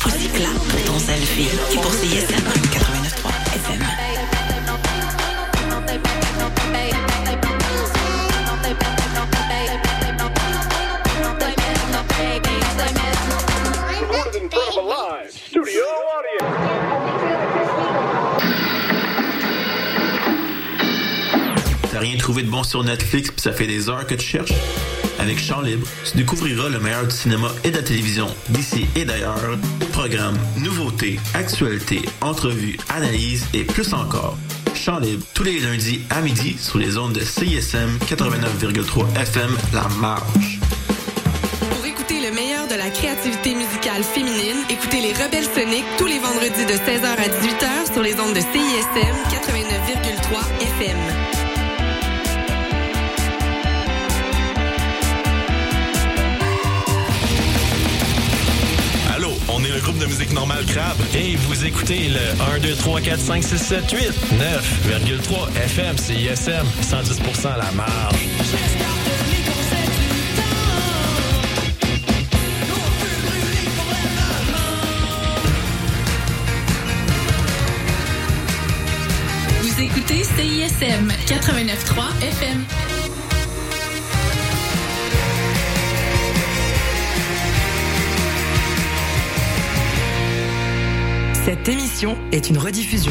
Pour ton selfie. Et pour CISM 89.3 FM. T'as rien trouvé de bon sur Netflix puis ça fait des heures que tu cherches? Avec Chant Libre, tu découvriras le meilleur du cinéma et de la télévision d'ici et d'ailleurs. Programmes, nouveautés, actualités, entrevues, analyses et plus encore. Chant Libre, tous les lundis à midi sur les ondes de CISM 89,3 FM La Marge. Pour écouter le meilleur de la créativité musicale féminine, écoutez les Rebelles Soniques tous les vendredis de 16h à 18h sur les ondes de CISM 89,3 FM. Groupe de musique normale Crabe. Et vous écoutez le 1, 2, 3, 4, 5, 6, 7, 8, 9,3 FM, CISM, 110 à la marge. Vous écoutez CISM 89.3 FM. Cette émission est une rediffusion.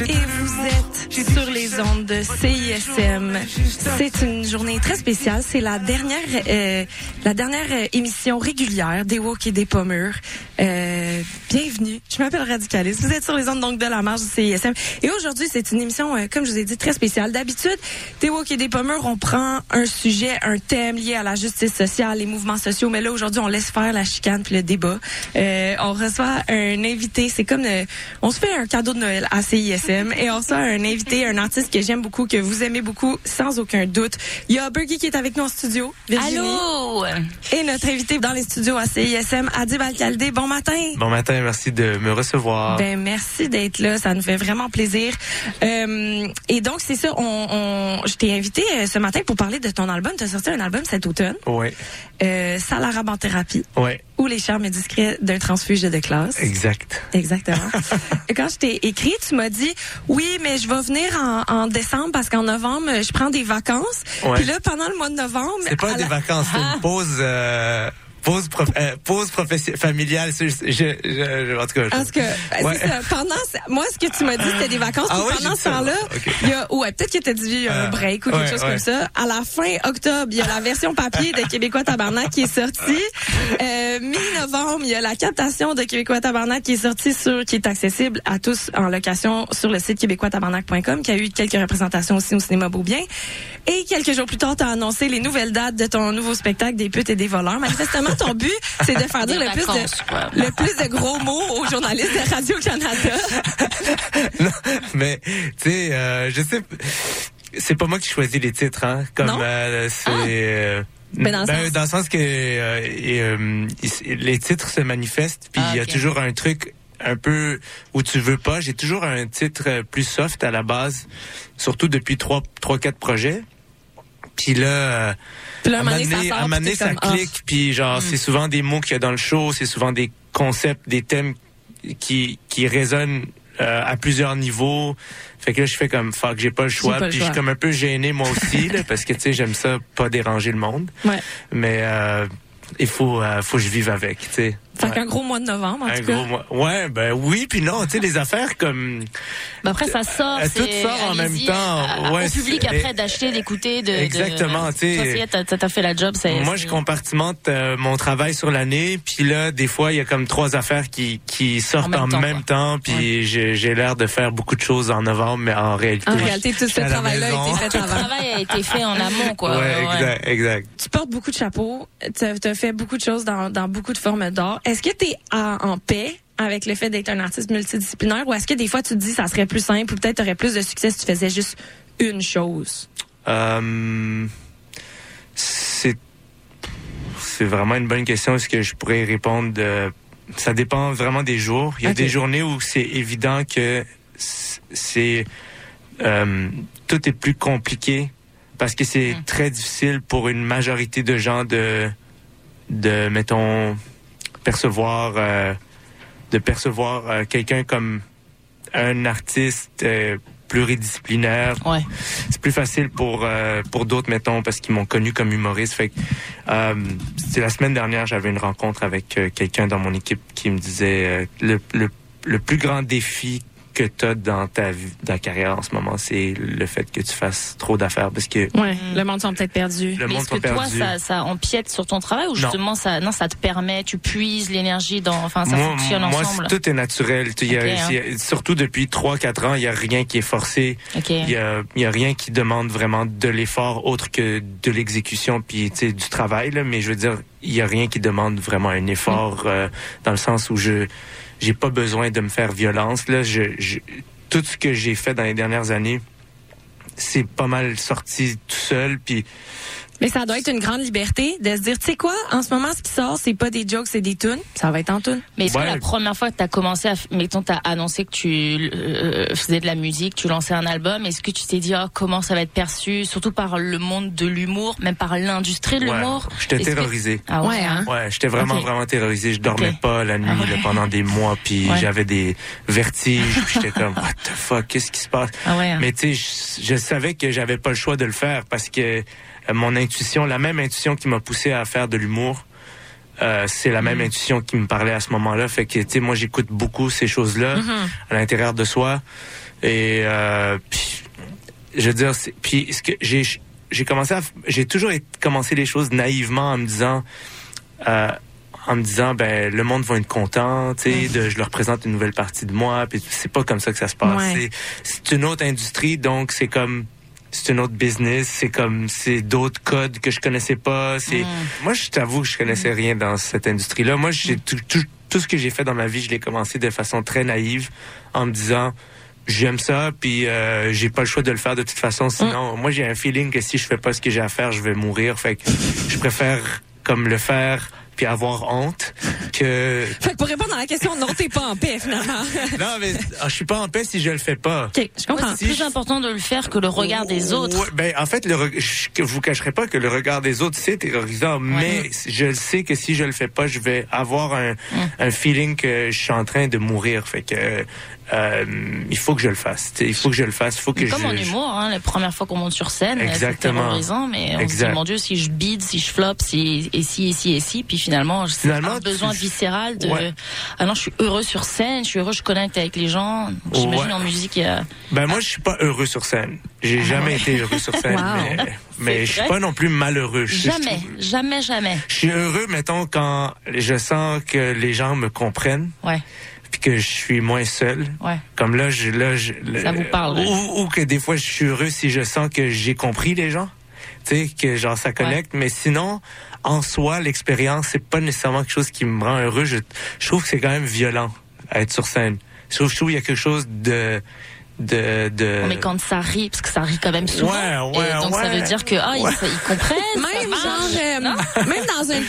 Et vous êtes sur les ondes de CISM. C'est une journée très spéciale. C'est la dernière, euh, la dernière euh, émission régulière des Walk et des Pommures. Euh, bienvenue. Je m'appelle Radicaliste. Vous êtes sur les ondes donc de la marge du CISM. Et aujourd'hui, c'est une émission, euh, comme je vous ai dit, très spéciale. D'habitude, des Walk et des Pommures, on prend un sujet, un thème lié à la justice sociale, les mouvements sociaux. Mais là, aujourd'hui, on laisse faire la chicane puis le débat. Euh, on reçoit un invité. C'est comme, euh, on se fait un cadeau de Noël à CISM et on reçoit un invité, un artiste que j'aime beaucoup, que vous aimez beaucoup, sans aucun doute. Il y a Bergie qui est avec nous en studio. Virginie. Allô? Et notre invité dans les studios à CISM, Adib Alcaldé. Bon matin. Bon matin, merci de me recevoir. Ben merci d'être là, ça nous fait vraiment plaisir. Euh, et donc c'est ça, on, on je t'ai invité euh, ce matin pour parler de ton album. Tu as sorti un album cet automne, Ouais, euh, Salarabe en thérapie, ouais, ou les charmes discrets d'un transfuge de classe. exact. Exactement. Quand je t'ai écrit, tu m'as dit oui, mais je vais venir en, en décembre parce qu'en novembre je prends des vacances. Puis là pendant le mois de novembre, C'est pas des la- vacances, c'est une pause, euh, pause, prof- euh, pause profession- familiale. Je, je, je- en tout cas, je- Parce que Ouais. ça. Pendant moi, ce que tu m'as dit, c'était des vacances. Ah ouais, pendant ce temps-là, ok. il y a ouais, peut-être que t'as dit un Euh, break ou quelque ouais, chose comme ça. À la fin octobre, il y a la version papier de Québécois Tabarnak qui est sortie. Euh, Mi-novembre, il y a la captation de Québécois Tabarnak qui est sortie sur, qui est accessible à tous en location sur le site québécoistabarnak.com, qui a eu quelques représentations aussi au cinéma Beaubien. Et quelques jours plus tard, tu as annoncé les nouvelles dates de ton nouveau spectacle des putes et des voleurs. Manifestement, ton but, c'est de faire dire le plus de, le plus de gros mots aux journalistes de Radio-Canada. Non, mais tu sais, euh, je sais, c'est pas moi qui choisis les titres, hein. Comme Non? euh, c'est. Ah. euh, Ben, dans le sens- dans le sens que euh, et, euh, les titres se manifestent, puis Ah, il y a toujours un truc un peu où tu veux pas. J'ai toujours un titre plus soft à la base, surtout depuis trois, trois, quatre projets. Puis là, Puis là, un à moment un donné, ça donné, ah. clique, puis genre c'est souvent des mots qu'il y a dans le show, c'est souvent des concepts, des thèmes qui qui résonnent euh, à plusieurs niveaux. Fait que là, je fais comme fuck, j'ai pas le choix, pas le puis je suis comme un peu gêné moi aussi là, parce que tu sais, j'aime ça pas déranger le monde, Ouais. mais euh, il faut euh, faut que je vive avec, tu sais. Fait qu'un gros mois de novembre, en Un tout cas. gros mois. Ouais, ben oui, puis non, tu sais, les affaires comme. Ben après, ça sort. Euh, tout sort en même temps. à- Ouais, au public après d'acheter, d'écouter, de. de- Exactement, tu sais. T'as- t'as fait la job. c'est- Moi, je compartimente euh, mon travail sur l'année, puis là, des fois, il y a comme trois affaires qui, qui sortent en même même temps, puis j'ai j'ai l'air de faire beaucoup de choses en novembre, mais en réalité, En réalité, tout ce travail-là a été fait Le avant. travail a été fait en amont, quoi. Ouais, Ouais. exact, exact. Tu portes beaucoup de chapeaux, tu as fait beaucoup de choses dans, dans beaucoup de formes d'art. Est-ce que tu es en paix avec le fait d'être un artiste multidisciplinaire ou est-ce que des fois tu te dis ça serait plus simple ou peut-être tu aurais plus de succès si tu faisais juste une chose? Euh, c'est c'est vraiment une bonne question. Est-ce que je pourrais répondre de... Ça dépend vraiment des jours. Il y a des journées où c'est évident que c'est euh, tout est plus compliqué parce que c'est Mm. très difficile pour une majorité de gens de de mettons percevoir euh, de percevoir euh, quelqu'un comme un artiste euh, pluridisciplinaire Ouais. c'est plus facile pour euh, pour d'autres mettons parce qu'ils m'ont connu comme humoriste fait que, euh, c'est la semaine dernière j'avais une rencontre avec euh, quelqu'un dans mon équipe qui me disait euh, le, le le plus grand défi que tu as dans ta vie, dans ta carrière en ce moment, c'est le fait que tu fasses trop d'affaires parce que Ouais, le monde sont peut-être perdus. le Mais monde est-ce que toi, ça, ça empiète sur ton travail ou Non. justement ça, non, ça te permet, tu puises l'énergie dans, enfin, ça moi, fonctionne moi, ensemble? tout est naturel. Tu- il y a- hein. il y a- surtout depuis 3-4 ans, il y a rien qui est forcé. Ok. Il y a, il y a rien qui demande vraiment de l'effort autre que de l'exécution puis tu sais, du travail. Là. Mais je veux dire, il y a rien qui demande vraiment un effort euh, dans le sens où je j'ai pas besoin de me faire violence. Là, je, tout ce que j'ai fait dans les dernières années, c'est pas mal sorti tout seul. Puis Mais ça doit être une grande liberté de se dire, tu sais quoi, en ce moment, ce qui sort, c'est pas des jokes, c'est des tunes. Ça va être en tunes. Mais est-ce Ouais. que la première fois que tu as commencé à, mettons, t'as annoncé que tu euh, faisais de la musique, tu lançais un album, est-ce que tu t'es dit, oh, comment ça va être perçu, surtout par le monde de l'humour, même par l'industrie de ouais, l'humour? j'étais Est-ce que- terrorisé. Ah ouais, Ouais, hein? Ouais, j'étais vraiment, vraiment terrorisé. Je dormais pas la nuit Ah ouais. là, pendant des mois, puis Ouais. j'avais des vertiges. j'étais comme, what the fuck, qu'est-ce qui se passe? Ah ouais, hein? Mais tu sais, je, je savais que j'avais pas le choix de le faire parce que euh, mon intuition, la même intuition qui m'a poussé à faire de l'humour, euh, c'est la Mm. même intuition qui me parlait à ce moment-là. Fait que, tu sais, moi, j'écoute beaucoup ces choses-là Mm-hmm. à l'intérieur de soi. Et euh, puis, je veux dire, puis ce que j'ai j'ai commencé à, j'ai toujours commencé les choses naïvement en me disant, euh, en me disant, ben le monde va être content, tu sais, de, je leur présente une nouvelle partie de moi, puis c'est pas comme ça que ça se passe. Ouais. C'est une autre industrie, donc c'est comme c'est une autre business, c'est comme c'est d'autres codes que je connaissais pas. C'est moi, je t'avoue que je connaissais rien dans cette industrie-là. Moi, j'ai tout, tout, tout ce que j'ai fait dans ma vie, je l'ai commencé de façon très naïve, en me disant j'aime ça, puis euh, j'ai pas le choix de le faire de toute façon. Sinon, moi, j'ai un feeling que si je fais pas ce que j'ai à faire, je vais mourir. Fait que je préfère comme le faire puis avoir honte que Fait que pour répondre à la question, non, t'es pas en paix, finalement. non mais ah, je suis pas en paix si je le fais pas. OK, je comprends. Ouais, c'est plus important de le faire que le regard des autres. Ouais, ben, en fait, le reg- je vous cacherez pas que le regard des autres, c'est terrorisant, mais je sais que si je le fais pas, je vais avoir un, un feeling que je suis en train de mourir. Fait que euh, il faut que je le fasse. Il faut que je le fasse. Il faut que Comme je, en humour, hein, la première fois qu'on monte sur scène, c'est terrorisant, mais on se Exact. dit, mon Dieu, si je bide, si je flop, si, et si, et si, et si, puis finalement, j'ai Finalement, un besoin viscéral de, Ouais. ah non, je suis heureux sur scène, je suis heureux, je connecte avec les gens. J'imagine Ouais. en musique, il y a, Ben moi, je suis pas heureux sur scène. J'ai jamais été heureux sur scène, Wow. mais, mais je suis pas non plus malheureux. Je jamais, jamais, jamais. Je suis heureux, mettons, quand je sens que les gens me comprennent, Ouais, que je suis moins seul. ouais. Comme là, je, là, je, Ça vous parle, ouais. Ou, ou que des fois, je suis heureux si je sens que j'ai compris les gens. Tu sais, que genre ça connecte. Mais sinon, en soi, l'expérience, c'est pas nécessairement quelque chose qui me rend heureux. Je, je trouve que c'est quand même violent à être sur scène. Je trouve, je trouve qu'il y a quelque chose de... de, de... Mais quand ça rit, parce que ça rit quand même souvent. Ouais, ouais, et donc ça ouais. veut dire que, ah, ils, ils comprennent. ça Même marche. genre, euh, même dans un,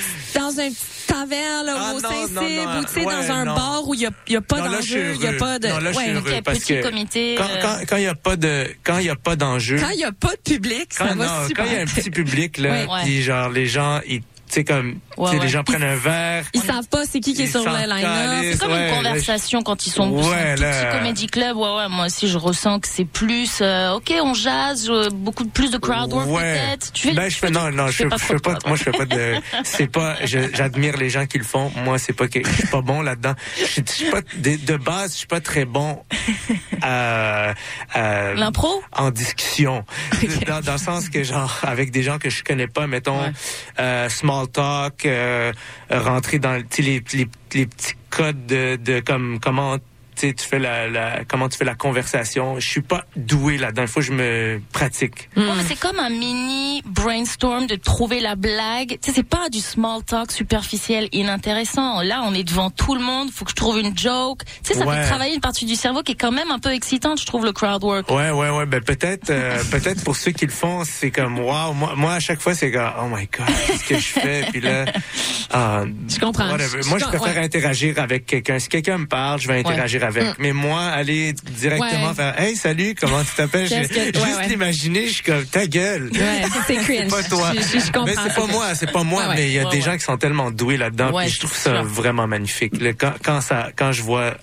dans un taverne, là, Ah, au Saint-Cybe, ou tu sais, ouais, dans un non. bar où il y a, il y a pas Non, là, je suis d'enjeu, il y a pas de, Non, là, je suis ouais. heureux. Parce petit que comité, Quand, euh, quand, il y a pas de, quand il y a pas d'enjeu, Quand il y a pas de public, ça quand, va non, super. quand il y a un petit public là, puis genre les gens ils sais, comme, Ouais, ouais. les gens prennent un verre. Ils savent pas c'est qui qui est sur le calissent. C'est comme Ouais, une conversation quand ils sont Ouais, un petit comédie club. Ouais, ouais, moi aussi, je ressens que c'est plus, euh, ok, on euh, beaucoup de plus de crowd work Ouais. peut-être. Tu fais, ben, je fais, non, non, je fais fais, pas je fais pas, moi, je fais pas de, c'est pas, j'admire les gens qui le font. Moi, c'est pas que, je suis pas bon là-dedans. Je suis- je suis pas, de, de base, je suis pas très bon à, à- L'impro? en discussion. Dans, dans le sens que, genre, avec des gens que je connais pas, mettons, euh, small talk, euh, rentrer dans les, les, les petits codes de, de comme, comment, sais, tu fais la, la, comment tu fais la conversation. Je suis pas doué là-dedans. Il faut que je me pratique. Ouais, c'est comme un mini brainstorm de trouver la blague. Tu sais, c'est pas du small talk superficiel, inintéressant. Là, on est devant tout le monde. Faut que je trouve une joke. Tu sais, ça Ouais. fait travailler une partie du cerveau qui est quand même un peu excitante, je trouve, le crowd work. Ouais, ouais, ouais. Ben peut-être, euh, peut-être pour ceux qui le font, c'est comme wow. Moi, moi à chaque fois, c'est comme oh my god, qu'est-ce que je fais? Puis là, ah, Je comprends. whatever. Je- Moi, je préfère ouais. interagir avec quelqu'un. Si quelqu'un me parle, je vais interagir avec. Mm. Mais moi, aller directement Ouais. faire hey salut, comment tu t'appelles? Que- Juste ouais. l'imaginer, je suis comme ta gueule. C'est cringe. pas toi. Je- je- je comprends. Mais c'est pas moi, c'est pas moi, mais il y a des gens qui sont tellement doués là-dedans, puis je trouve ça vraiment magnifique. Le- quand, quand ça, quand je vois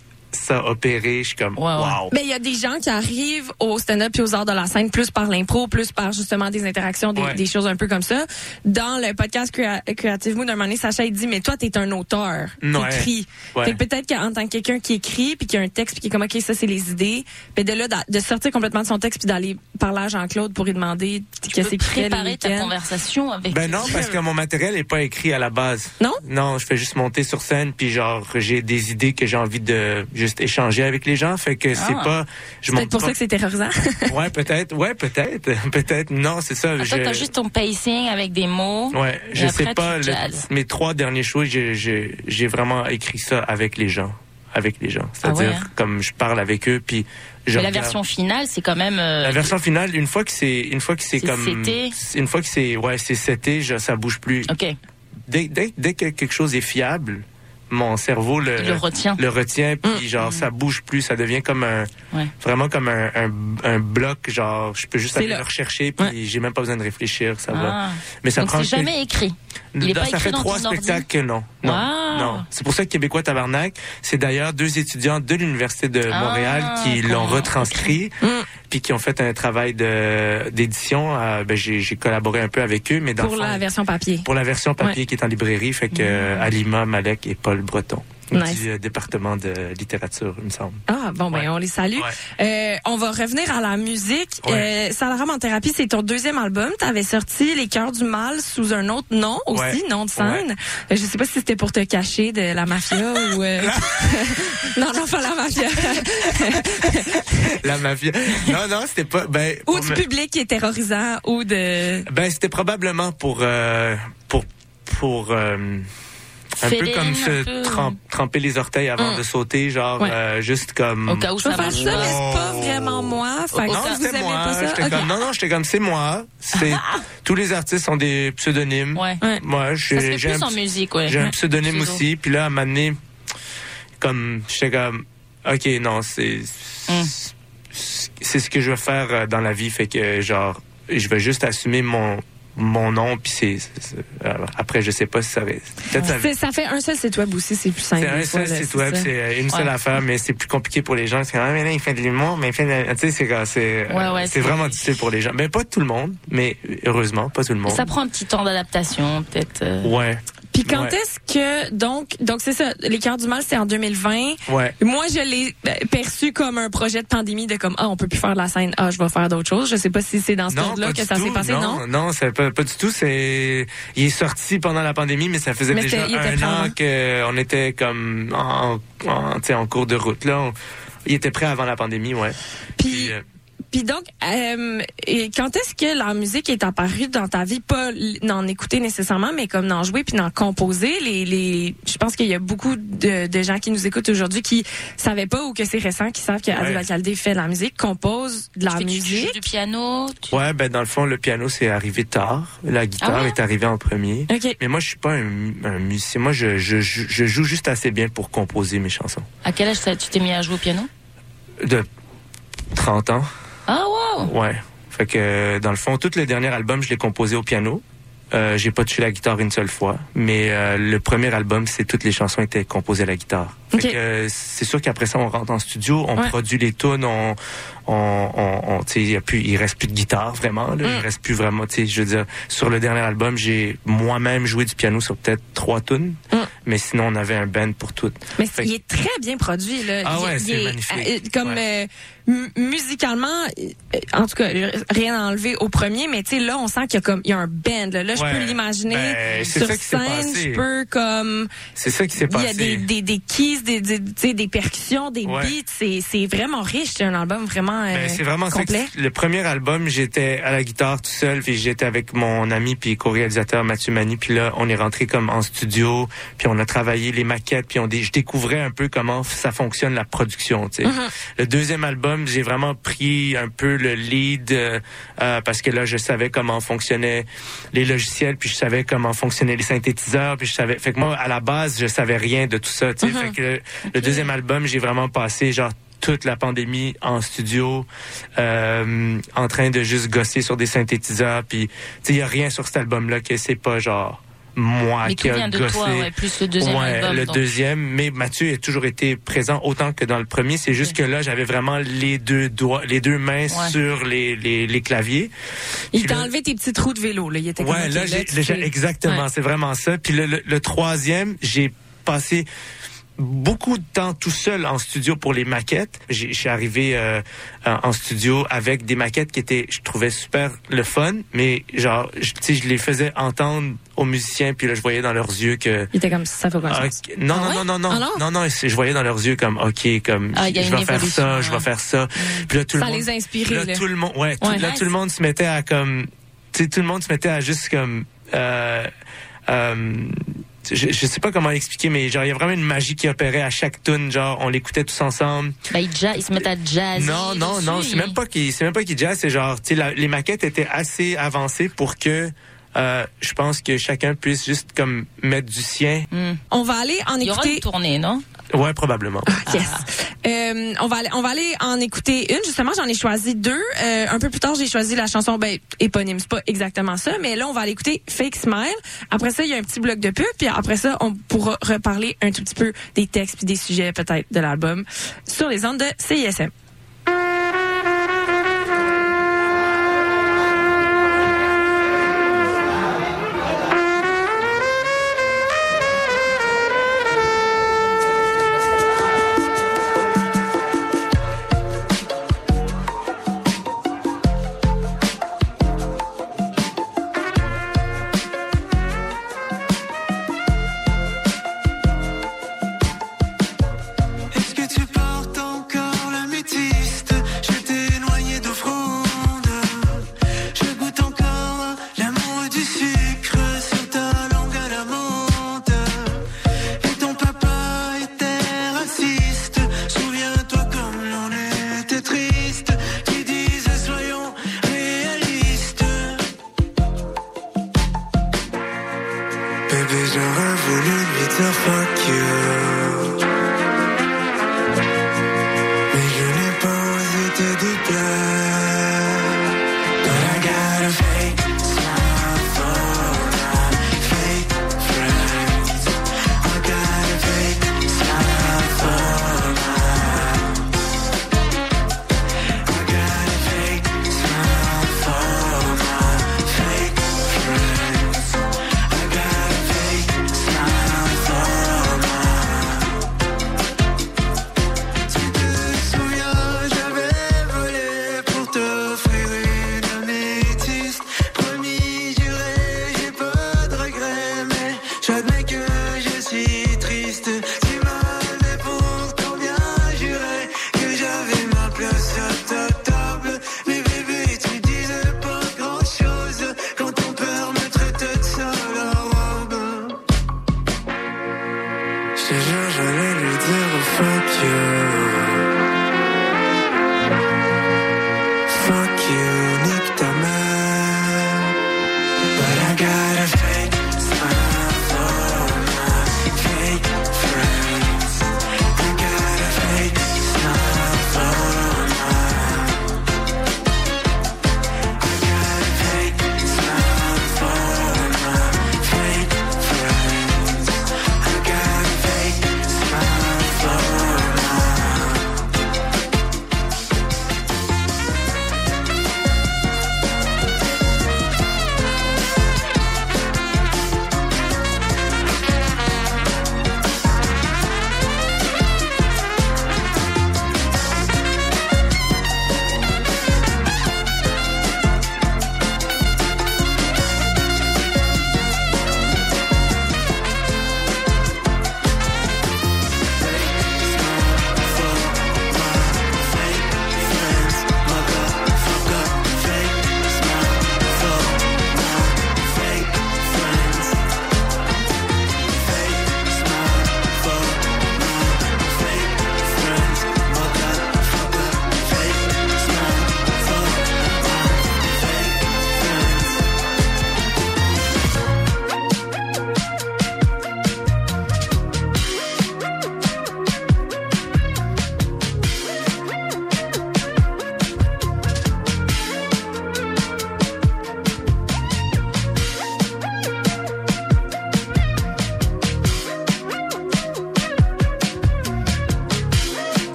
ça opérer, je suis comme Ouais, ouais. wow. Mais il y a des gens qui arrivent au stand-up et aux arts de la scène plus par l'impro, plus par justement des interactions, des, Ouais. des choses un peu comme ça. Dans le podcast Crea- Creative Mood, un moment donné, Sacha il dit mais toi t'es un auteur, Ouais. t'écris. Ouais. Que peut-être qu'en tant que quelqu'un qui écrit puis qui a un texte puis qui est comme ok ça c'est les idées, puis de là de sortir complètement de son texte puis d'aller parler à Jean-Claude pour lui demander qu'est-ce qu'il fait le Préparer ta conversation avec. Ben non, parce que mon matériel est pas écrit à la base. Non? Non, je fais juste monter sur scène, puis genre j'ai des idées que j'ai envie de juste échanger avec les gens, fait que c'est Ah. pas. Je C'est peut-être pour pas- ça que c'est terrorisant. Ouais, peut-être. Ouais, peut-être. peut-être. Non, c'est ça. Ah, toi, je- t'as juste ton pacing avec des mots. Ouais, je après, sais pas. le- mes trois derniers shows, j'ai- j'ai j'ai vraiment écrit ça avec les gens, avec les gens. C'est-à-dire Ah ouais, hein? comme je parle avec eux, puis je Mais la regarde- version finale, c'est quand même. euh, La version finale, une fois que c'est, une fois que c'est C'est comme, seté. une fois que c'est, ouais, c'est seté, je- ça bouge plus. Ok. Dès, dès, dès que quelque chose est fiable, mon cerveau le, le retient. le retient, puis genre ça bouge plus, ça devient comme un, Ouais. vraiment comme un, un, un bloc, genre je peux juste aller le rechercher, puis j'ai même pas besoin de réfléchir, ça va. Ah. Mais ça Donc prend jamais écrit. Il est pas ça écrit fait dans trois spectacles que non. Non, Wow. non. C'est pour ça que Québécois Tabarnak, c'est d'ailleurs deux étudiants de l'Université de Ah, Montréal qui l'ont retranscrit, puis qui ont fait un travail de d'édition. Euh, ben, j'ai j'ai collaboré un peu avec eux, mais dans pour la version papier. pour la version papier qui est en librairie, fait que euh, Alima, Malek et Paul Breton Nice. du euh, département de littérature, il me semble. Ah bon ben Ouais. on les salue. Euh, on va revenir à la musique. Ouais. Euh, Salaram en thérapie, c'est ton deuxième album. Tu avais sorti Les cœurs du mal sous un autre nom aussi, nom de scène. Euh, je sais pas si c'était pour te cacher de la mafia ou euh, non non pas la mafia La mafia. Non, non, c'était pas. Ben, ou du me- public qui est terrorisant ou de Ben, c'était probablement pour euh, pour pour un peu comme se peu. tremper les orteils avant Mm. de sauter, genre Ouais. euh, juste comme. Au cas où ça faire marche ça, mais pas. c'est pas vraiment moi. Fait que Non, c'était moi. pas ça, j'étais ok. comme, non, non, j'étais comme c'est moi. C'est tous les artistes ont des pseudonymes. Ouais. Moi, j'ai j'ai plus un, en musique, ouais. j'ai un pseudonyme Pseudo. aussi. Puis là, à un moment donné, comme j'étais comme, ok, non, c'est Mm. c'est ce que je veux faire euh, dans la vie, fait que genre, je vais juste assumer mon mon nom puis c'est c'est- euh, après je sais pas si ça va peut-être ça fait un seul site web aussi, c'est plus simple. c'est un seul site web, c'est euh, une seule Ouais. affaire, mais c'est plus compliqué pour les gens. C'est comme, ah, mais là, il fait de l'humour, mais il fait de... Tu sais, c'est, euh, Ouais, ouais, c'est c'est- vraiment difficile pour les gens. Mais pas tout le monde, mais heureusement, pas tout le monde. Ça prend un petit temps d'adaptation, peut-être. euh. Ouais, Puis quand Ouais. est-ce que donc donc c'est ça, les cœurs du mal c'est en 2020. ouais. Moi, je l'ai euh, perçu comme un projet de pandémie de comme ah on peut plus faire de la scène, ah je vais faire d'autres choses. Je sais pas si c'est dans ce pas que ça s'est passé, non, non? Non, c'est pas, pas du tout. C'est, il est sorti pendant la pandémie, mais ça faisait Mais déjà un prêt an avant. qu'on était comme en, en, en cours de route, là. On- il était prêt avant la pandémie, ouais. Puis euh, puis donc euh, et quand est-ce que la musique est apparue dans ta vie? Pas n'en écouter nécessairement mais comme d'en jouer puis d'en composer les les je pense qu'il y a beaucoup de, de gens qui nous écoutent aujourd'hui qui savaient pas ou que c'est récent qui savent que Adil Ouais. Kaldé fait de la musique, compose de la Tu fais- tu- tu musique. joues du piano. tu- Ouais, ben dans le fond, le piano c'est arrivé tard. La guitare Ah ouais? est arrivée en premier. OK. Mais moi, je suis pas un, un musicien. Moi, je, je, je, je joue juste assez bien pour composer mes chansons. À quel âge tu t'es mis à jouer au piano? De 30 ans, Ah wow. ouais. Fait que dans le fond, tout le dernier album, je l'ai composé au piano. euh, j'ai pas touché la guitare une seule fois, mais euh, le premier album, c'est toutes les chansons étaient composées à la guitare. Fait Ok. que, euh, c'est sûr qu'après ça, on rentre en studio, on Ouais. produit les tunes, on, on, on, on- tu sais, il y a plus, il reste plus de guitare vraiment. Là, Mm. Il reste plus vraiment. Tu sais, je veux dire, sur le dernier album, j'ai moi-même joué du piano sur peut-être trois tunes, Mm. mais sinon on avait un band pour toutes. Mais Fait il est très bien produit là. Ah Il- ouais, c'est magnifique. euh, comme euh, musicalement, euh, en tout cas, rien à enlever au premier, mais tu sais là, on sent qu'il y a comme il y a un band. Là, Là, je peux l'imaginer Ben, sur ça scène. passé. Je peux comme C'est ça qui s'est il y passé. a des, des, des keys, des, des, des percussions, des Ouais. beats. C'est c'est vraiment riche. C'est un album vraiment euh, Ben, c'est vraiment complet. le premier album, j'étais à la guitare tout seul, puis j'étais avec mon ami puis co-réalisateur Mathieu Mani, puis là on est rentré comme en studio, puis on a travaillé les maquettes, puis on je découvrais un peu comment ça fonctionne la production. tu sais. Mhm. Le deuxième album, j'ai vraiment pris un peu le lead euh, euh, parce que là je savais comment fonctionnaient les logiciels, puis je savais comment fonctionnaient les synthétiseurs, puis je savais. Fait que moi à la base je savais rien de tout ça. tu sais. Fait que le, le deuxième album, j'ai vraiment passé genre toute la pandémie en studio, euh, en train de juste gosser sur des synthétiseurs. Puis, tu sais, il y a rien sur cet album-là que c'est pas genre moi Mais qui a vient de gossé. toi, ouais, plus le deuxième Ouais, album, le deuxième. Mais Mathieu a toujours été présent autant que dans le premier. C'est juste que là, j'avais vraiment les deux doigts, les deux mains Ouais. sur les, les, les claviers. Il t'a enlevé tes petits trous de vélo. Là. Il était comme, Ouais, là, là, exactement, Ouais. c'est vraiment ça. Puis le, le- le troisième, j'ai passé beaucoup de temps tout seul en studio pour les maquettes. J'ai, je suis arrivé euh, en studio avec des maquettes qui étaient, je trouvais super le fun, mais genre, je- tu sais, je les faisais entendre aux musiciens, puis là, je voyais dans leurs yeux que Il était comme ça fait pas de ah. Non, Ah non, ouais? non, non, non, Ah non? non, je voyais dans leurs yeux comme, ok, comme, Ah, je vais faire évolution, ça, je vais ouais. faire ça. Puis là, tout Ça le monde, les a inspirés, Là, là. tout le monde, ouais, tout, Ouais. là, tout le monde se mettait à comme, tu sais, tout le monde se mettait à juste comme, euh, euh, je, je sais pas comment expliquer, mais genre, il y a vraiment une magie qui opérait à chaque tune, genre, on l'écoutait tous ensemble. Bah, ils, ja- ils se mettent à jazz. Non, non, non, c'est même pas qu'il, c'est même pas qu'il jazz, c'est genre, tu sais, les maquettes étaient assez avancées pour que, euh, je pense que chacun puisse juste comme mettre du sien. On va aller en Il y aura écouter. une tournée, non? Ouais, probablement. Yes. Euh, on va aller, on va aller en écouter une. Justement, j'en ai choisi deux. Euh, un peu plus tard, j'ai choisi la chanson ben, éponyme. C'est pas exactement ça, mais là, on va aller écouter Fake Smile. Après ça, il y a un petit bloc de pub. Puis après ça, on pourra reparler un tout petit peu des textes puis des sujets peut-être de l'album sur les ondes de CISM.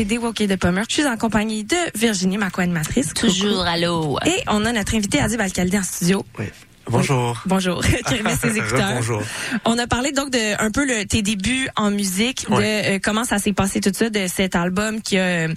Écoutez Des Walk et de Pommer. Je suis en compagnie de Virginie, ma co-animatrice. Toujours, allô. Et on a notre invité Adib Alcaldi en studio. Oui. Bonjour. Bonjour, ses écouteurs. Bonjour. On a parlé donc de un peu le, tes débuts en musique, de euh, comment ça s'est passé tout ça, de cet album qui a, euh,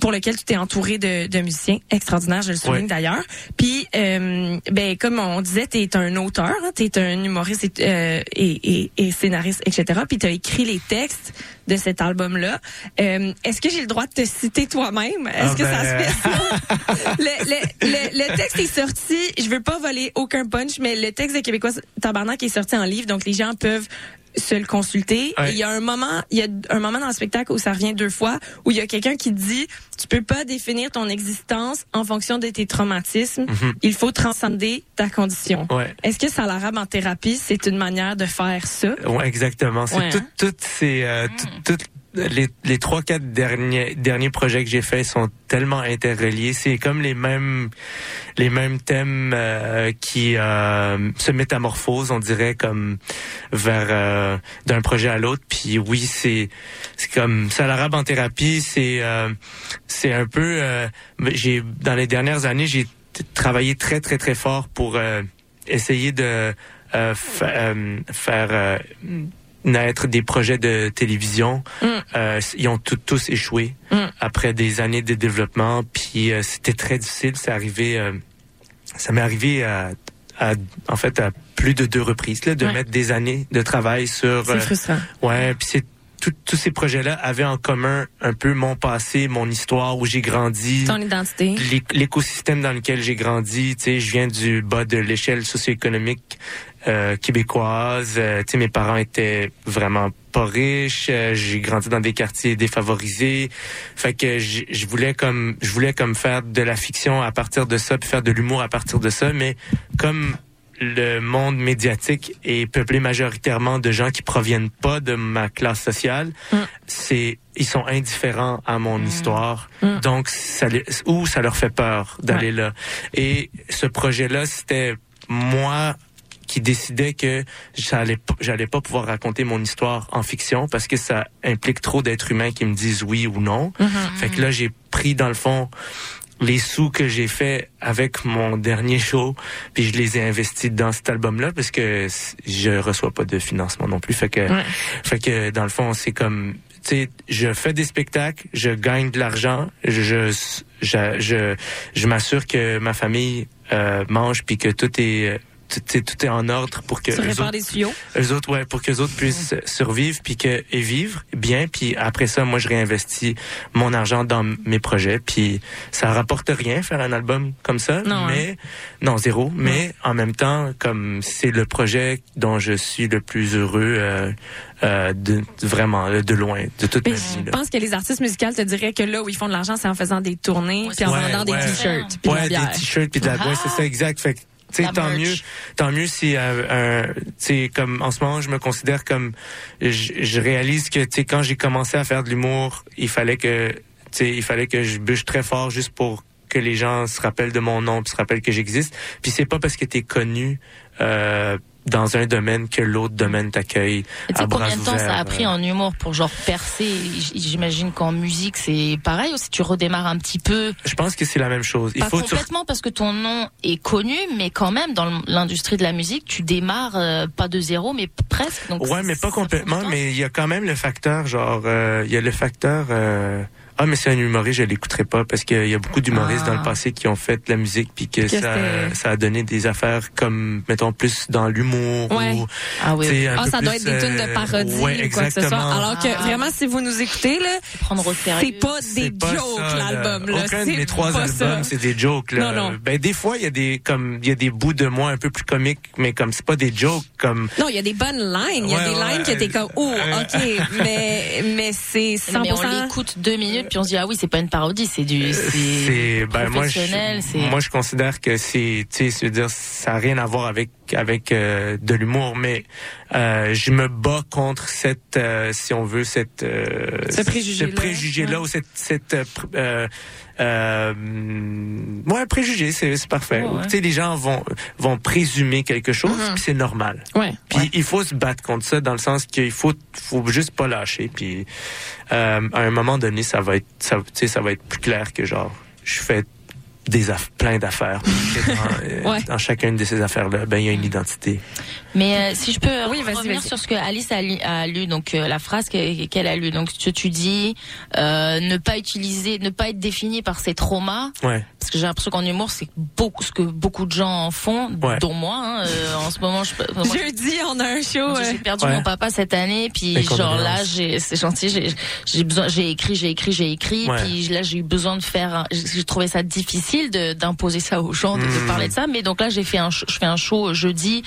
pour lequel tu t'es entouré de, de musiciens extraordinaires, je le souligne d'ailleurs. Puis, euh, ben comme on disait, tu es un auteur, tu es un humoriste et, euh, et, et, et scénariste, etc. Puis tu as écrit les textes de cet album-là. Euh, Est-ce que j'ai le droit de te citer toi-même? Est-ce Ah que ça se ben, fait ça? le, le, le, le texte est sorti, je veux pas voler aucun punch, mais le texte de Québécois Tabarnak est sorti en livre, donc les gens peuvent se le consulter. Ouais. Et Il y a un moment, il y a un moment dans le spectacle où ça revient deux fois, où il y a quelqu'un qui dit, tu peux pas définir ton existence en fonction de tes traumatismes. Mhm. Il faut transcender ta condition. Ouais. Est-ce que ça l'arabe en thérapie, c'est une manière de faire ça? Ouais, exactement. C'est Ouais, tout- hein? toutes ces, euh, tout- toutes les, trois quatre derniers derniers projets que j'ai faits sont tellement interreliés. C'est comme les mêmes les mêmes thèmes euh, qui euh, se métamorphosent, on dirait comme vers euh, d'un projet à l'autre. Puis oui, c'est c'est comme ça l'arabe en thérapie. C'est euh, c'est un peu j'ai dans les dernières années j'ai travaillé très très très fort pour essayer de fa- faire euh, naître des projets de télévision. Mm. Euh, ils ont tout- tous échoué Mm. après des années de développement. Puis euh, c'était très difficile. C'est arrivé, euh, ça m'est arrivé à, à- en fait à plus de deux reprises là, de Ouais. mettre des années de travail sur. C'est euh, frustrant. Ouais, puis c'est tous ces projets-là avaient en commun un peu mon passé, mon histoire où j'ai grandi Ton identité. l'é- l'écosystème dans lequel j'ai grandi, tu sais, je viens du bas de l'échelle socio-économique euh, québécoise. Euh, tu sais, mes parents étaient vraiment pas riches. Euh, j'ai grandi dans des quartiers défavorisés. Fait que je voulais comme je voulais comme faire de la fiction à partir de ça, puis faire de l'humour à partir de ça, mais comme le monde médiatique est peuplé majoritairement de gens qui proviennent pas de ma classe sociale, c'est ils sont indifférents à mon histoire. Mm. Donc ça ou ça leur fait peur d'aller là. Et ce projet-là, c'était moi qui décidais que j'allais j'allais pas pouvoir raconter mon histoire en fiction parce que ça implique trop d'êtres humains qui me disent oui ou non. Fait que là j'ai pris dans le fond les sous que j'ai fait avec mon dernier show, puis je les ai investis dans cet album-là parce que je reçois pas de financement non plus. Fait que, Ouais. fait que dans le fond, c'est comme, tu sais, je fais des spectacles, je gagne de l'argent, je, je, je, je, m'assure que ma famille euh, mange puis que tout est euh, tout, sais, tout est en ordre pour que Tu répares autres, des tuyaux. eux autres, ouais, pour que les autres puissent survivre puis que et vivre bien. Puis après ça, moi, je réinvestis mon argent dans mes projets. Puis ça rapporte rien faire un album comme ça, Non, hein. mais non zéro. Mais en même temps, comme c'est le projet dont je suis le plus heureux, euh, euh, de vraiment de loin, de toute Mais ma vie. je là. pense que les artistes musicaux te diraient que là où ils font de l'argent, c'est en faisant des tournées puis en Ouais, vendant ouais. des t-shirts puis de la ouais, bière. des t-shirts puis de la ouais, c'est ça exact. Fait que tu sais La tant merch. mieux, tant mieux si euh, sais comme en ce moment je me considère comme je, je réalise que tu quand j'ai commencé à faire de l'humour, il fallait que tu il fallait que je bûche très fort juste pour que les gens se rappellent de mon nom, puis se rappellent que j'existe. Puis c'est pas parce que tu es connu euh, dans un domaine que l'autre domaine t'accueille Et Tu sais combien de temps ça a pris euh. en humour pour genre percer? J'imagine qu'en musique c'est pareil aussi. Tu redémarres un petit peu. Je pense que c'est la même chose. Il Pas faut que tu complètement parce que ton nom est connu, mais quand même dans l'industrie de la musique, tu démarres euh, pas de zéro, mais presque. Donc Ouais, mais pas complètement, mais il y a quand même le facteur, genre, euh, il y a le facteur, euh, ah, mais c'est un humoriste, je l'écouterai pas parce qu'il y a beaucoup d'humoristes Ah. dans le passé qui ont fait de la musique puis que, Que ça, ça a donné des affaires comme, mettons, plus dans l'humour Ouais. ou, Ah oui. un Ah, peu ça doit être des tunes de euh, parodie ouais, ou quoi que ce soit. Alors que Ah. vraiment, si vous nous écoutez, là, prendre au sérieux. c'est pas des pas jokes, l'album. Là. Aucun de mes trois albums, c'est des jokes. Là. Non, non. Ben des fois, il y a des comme il y a des bouts de moi un peu plus comiques, mais comme c'est pas des jokes, comme Non, il y a des bonnes lignes. Il y a Ouais, des ouais, lignes que t'es comme, oh, OK, mais, mais c'est 100%. Mais on l'écoute deux minutes puis on se dit ah oui c'est pas une parodie c'est du c'est c'est ben moi je moi je considère que c'est tu sais je veux dire ça a rien à voir avec avec euh, de l'humour mais euh, je me bats contre cette euh, si on veut cette euh, Ce préjugé-là. préjugé là ou cette cette euh, Ouais, préjugé, c'est c'est parfait. Ouais. Tu sais, les gens vont vont présumer quelque chose, Mhm. puis c'est normal. Ouais. Puis il faut se battre contre ça dans le sens qu'il faut faut juste pas lâcher. Puis euh, à un moment donné, ça va être ça, tu sais, ça va être plus clair que genre je fais des aff- plein d'affaires. Dans, euh, Ouais. dans chacune de ces affaires là, ben il y a une identité. Mais euh, si je peux Oui, vas-y, revenir vas-y. sur ce que Alice a lu, a lu, donc euh, la phrase que- qu'elle a lue. Donc tu, tu dis euh, ne pas utiliser, ne pas être défini par ses traumas. Ouais. Parce que j'ai l'impression qu'en humour, c'est beaucoup ce que beaucoup de gens en font, Ouais. dont moi. hein. Euh, en ce moment, je, moi, je- Jeudi, on a un show. j'ai perdu Ouais. mon papa cette année, puis genre là, j'ai, c'est gentil, j'ai, j'ai besoin, j'ai écrit, j'ai écrit, j'ai écrit, Ouais. puis là j'ai eu besoin de faire, j'ai trouvé ça difficile de, d'imposer ça aux gens, de, de Mhm. parler de ça, mais donc là j'ai fait un, je fais un show jeudi.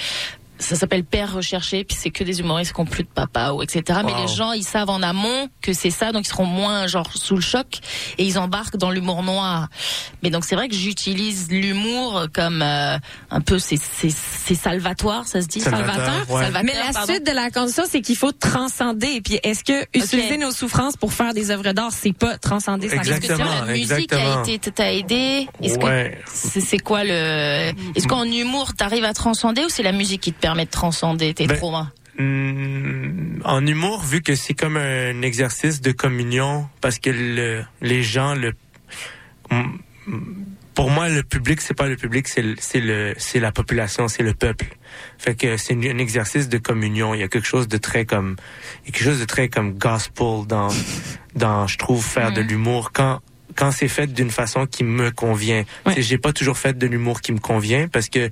Ça s'appelle Père recherché, puis c'est que des humoristes qui ont plus de papa ou etc. Mais les gens, ils savent en amont que c'est ça, donc ils seront moins genre sous le choc et ils embarquent dans l'humour noir. Mais donc c'est vrai que j'utilise l'humour comme euh, un peu c'est c'est c'est salvatoire, ça se dit? Salvateur, ouais. Salvateur, Mais la pardon. suite de la condition, c'est qu'il faut transcender. Puis est-ce que utiliser nos souffrances pour faire des œuvres d'art, c'est pas transcender sa Est-ce que Exactement, la musique exactement. a été t'a aidé Est-ce Ouais. que c'est c'est quoi le Est-ce qu'en humour t'arrives à transcender ou c'est la musique qui te permet de transcender tes Ben, traumas? Hum, en humour, vu que c'est comme un exercice de communion, parce que le, les gens, le, hum, pour moi, le public, c'est pas le public, c'est le, c'est la population, c'est le peuple. Fait que c'est un exercice de communion. Il y a quelque chose de très comme, il y a quelque chose de très comme gospel dans, dans, je trouve, faire de l'humour quand, quand c'est fait d'une façon qui me convient. Tu sais, J'ai pas toujours fait de l'humour qui me convient parce que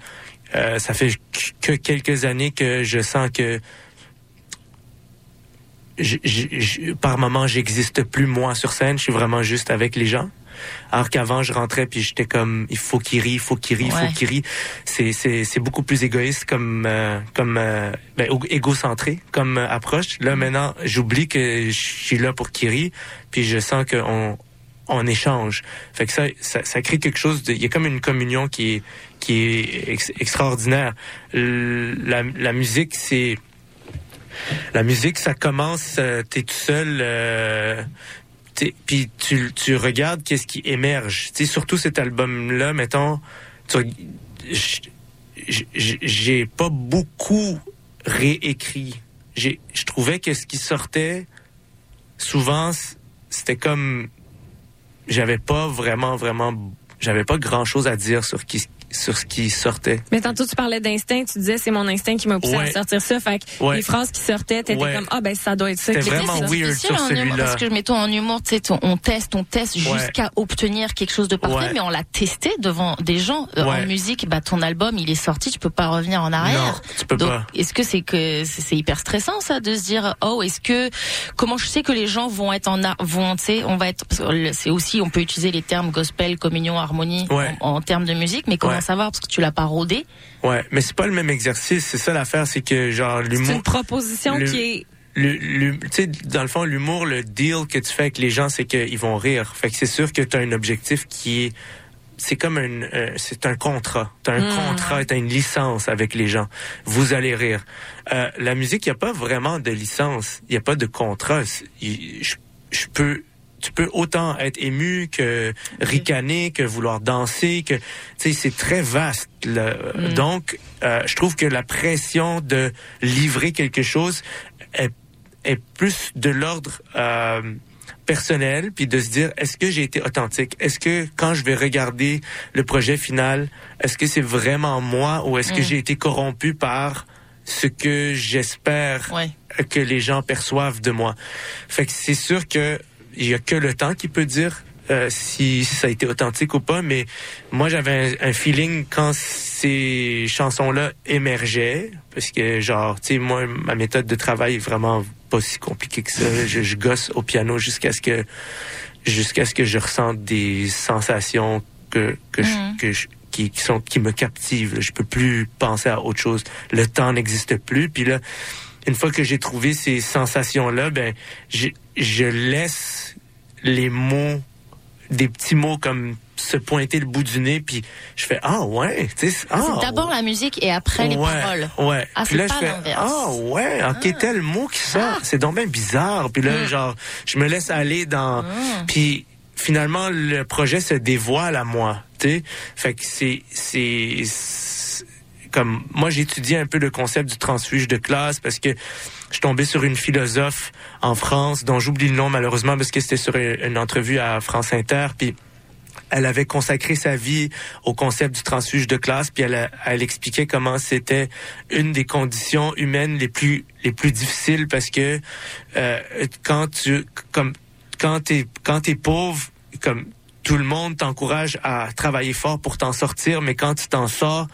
euh, ça fait que quelques années que je sens que je- je- je- par moment j'existe plus moi sur scène, je suis vraiment juste avec les gens. Alors qu'avant je rentrais puis j'étais comme il faut qu'il rit, il faut qu'il rit, il Ouais. faut qu'il rit. C'est c'est c'est beaucoup plus égoïste comme euh, comme euh, ben, égo- égocentré comme approche. Là maintenant, j'oublie que je suis là pour qu'il rit puis je sens que on échange. Fait que ça, ça, ça crée quelque chose. Il y a comme une communion qui est qui est ex- extraordinaire. La, la musique, c'est la musique, ça commence. Euh, T'es tout seul. Euh, puis tu, tu regardes qu'est-ce qui émerge. Sais, surtout cet album-là, mettons. J'ai pas beaucoup réécrit. Je trouvais que ce qui sortait souvent, c'était comme j'avais pas vraiment, vraiment, j'avais pas grand chose à dire sur qui, sur ce qui sortait. Mais tantôt, tu parlais d'instinct, tu disais c'est mon instinct qui m'a poussé Ouais. à sortir ça. Fait que Ouais. les phrases qui sortaient, t'étais Ouais. comme, ah ben ça doit être ça. C'était vraiment ça. weird sur celui-là. parce que mettons en humour, tu sais, on- teste, on teste Ouais. jusqu'à obtenir quelque chose de parfait, Ouais. mais on l'a testé devant des gens. Euh, Ouais. En musique, bah ton album, il est sorti, tu peux pas revenir en arrière. Non, tu peux Donc, pas. est-ce que c'est que c'est hyper stressant ça de se dire oh est-ce que comment je sais que les gens vont être en ar- vont tu sais on va être c'est aussi on peut utiliser les termes gospel, communion, harmonie Ouais. en, en termes de musique, mais comment Ouais. Savoir parce que tu l'as pas rodé Ouais, mais c'est pas le même exercice. C'est ça l'affaire, c'est que genre C'est l'humour. une proposition le- qui est. le, le- tu sais, dans le fond, l'humour, le deal que tu fais avec les gens, c'est qu'ils vont rire. Fait que c'est sûr que tu as un objectif qui est c'est comme un euh, c'est un contrat. T'as un Mm. contrat, t'as une licence avec les gens. Vous allez rire. Euh, la musique, il y a pas vraiment de licence. Il y a pas de contrat. C'est- je peux tu peux autant être ému que ricaner, que vouloir danser, que tu sais c'est très vaste. là. Mm. Donc, euh, je trouve que la pression de livrer quelque chose est, est plus de l'ordre euh, personnel, puis de se dire est-ce que j'ai été authentique? Est-ce que quand je vais regarder le projet final, est-ce que c'est vraiment moi ou est-ce que Mm. j'ai été corrompu par ce que j'espère Ouais. que les gens perçoivent de moi? Fait que c'est sûr que il y a que le temps qui peut dire euh, si, si ça a été authentique ou pas, mais moi j'avais un, un feeling quand ces chansons-là émergeaient, parce que genre, tu sais, moi ma méthode de travail est vraiment pas si compliquée que ça. Je, je gosse au piano jusqu'à ce que jusqu'à ce que je ressente des sensations que que je- Mhm. que je- qui, qui sont qui me captivent. Je peux plus penser à autre chose. Le temps n'existe plus. Puis là, une fois que j'ai trouvé ces sensations-là, ben, je, je laisse les mots, des petits mots comme se pointer le bout du nez, puis je fais ah ouais, tu sais, ah, c'est d'abord la musique et après les ouais, paroles. Ouais. Ah, puis là, je fais ah ouais, ok, tel mot qui sort, c'est donc bien bizarre. Puis là, Mm. genre, je me laisse aller dans, Mm. puis finalement le projet se dévoile à moi. Tu sais, fait que c'est c'est- comme moi j'étudiais un peu le concept du transfuge de classe parce que je suis sur une philosophe en France dont j'oublie le nom malheureusement parce que c'était sur une, entrevue à France Inter puis elle avait consacré sa vie au concept du transfuge de classe, puis elle, elle expliquait comment c'était une des conditions humaines les plus les plus difficiles parce que euh, quand tu comme quand t'es quand t'es pauvre, comme tout le monde t'encourage à travailler fort pour t'en sortir, mais quand tu t'en sors,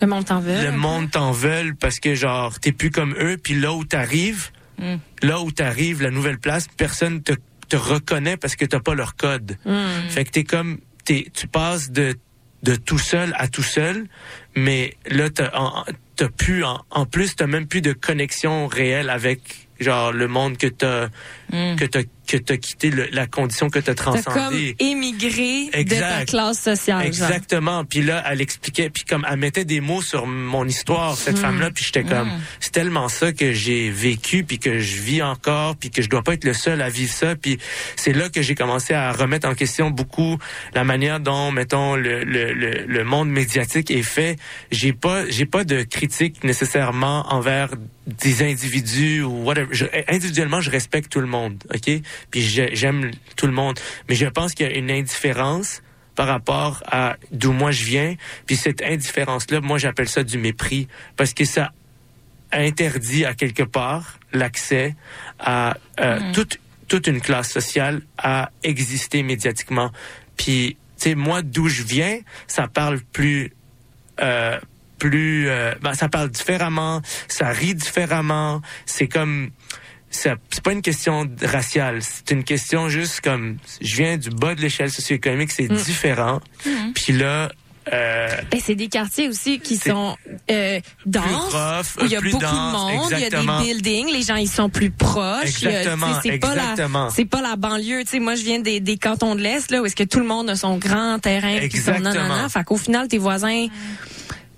Le monde t'en veut. le monde t'en veut parce que genre t'es plus comme eux, puis là où t'arrives, Mm. là où t'arrives, la nouvelle place, personne te, te reconnaît parce que t'as pas leur code. Mm. Fait que t'es comme, t'es, tu passes de, de tout seul à tout seul, mais là, t'as, en, t'as plus, en, en plus, t'as même plus de connexion réelle avec, genre, le monde que t'as, que t'as, que t'as quitté, le- la condition que t'as T'as comme transcendée. émigré de ta Exact. classe sociale. Exactement. Puis là, elle expliquait, puis comme elle mettait des mots sur mon histoire, cette Mm. femme-là, puis j'étais comme, Mm. c'est tellement ça que j'ai vécu, puis que je vis encore, puis que je dois pas être le seul à vivre ça. Puis c'est là que j'ai commencé à remettre en question beaucoup la manière dont, mettons, le, le, le, le monde médiatique est fait. J'ai pas, j'ai pas de critique nécessairement envers des individus ou whatever. Je- individuellement, je respecte tout le monde, ok? Puis j'ai- j'aime tout le monde, mais je pense qu'il y a une indifférence par rapport à d'où moi je viens. Puis cette indifférence-là, moi j'appelle ça du mépris parce que ça interdit à quelque part l'accès à euh, Mm. toute toute une classe sociale à exister médiatiquement. Puis tu sais moi d'où je viens, ça parle plus euh, plus euh, ben, ça parle différemment, ça rit différemment, c'est comme c'est pas une question raciale, c'est une question juste comme je viens du bas de l'échelle socio-économique, c'est Mm. différent. Mhm. Puis là euh, Ben, c'est des quartiers aussi qui sont euh, denses, rough, où il y a beaucoup dense, de monde, il y a exactement. des buildings, les gens ils sont plus proches. Exactement, c'est pas la, exactement. c'est pas la banlieue. Tu sais, moi je viens des, des cantons de l'est là où est-ce que tout le monde a son grand terrain, puis son Exactement. nanana. Fait qu'au final tes voisins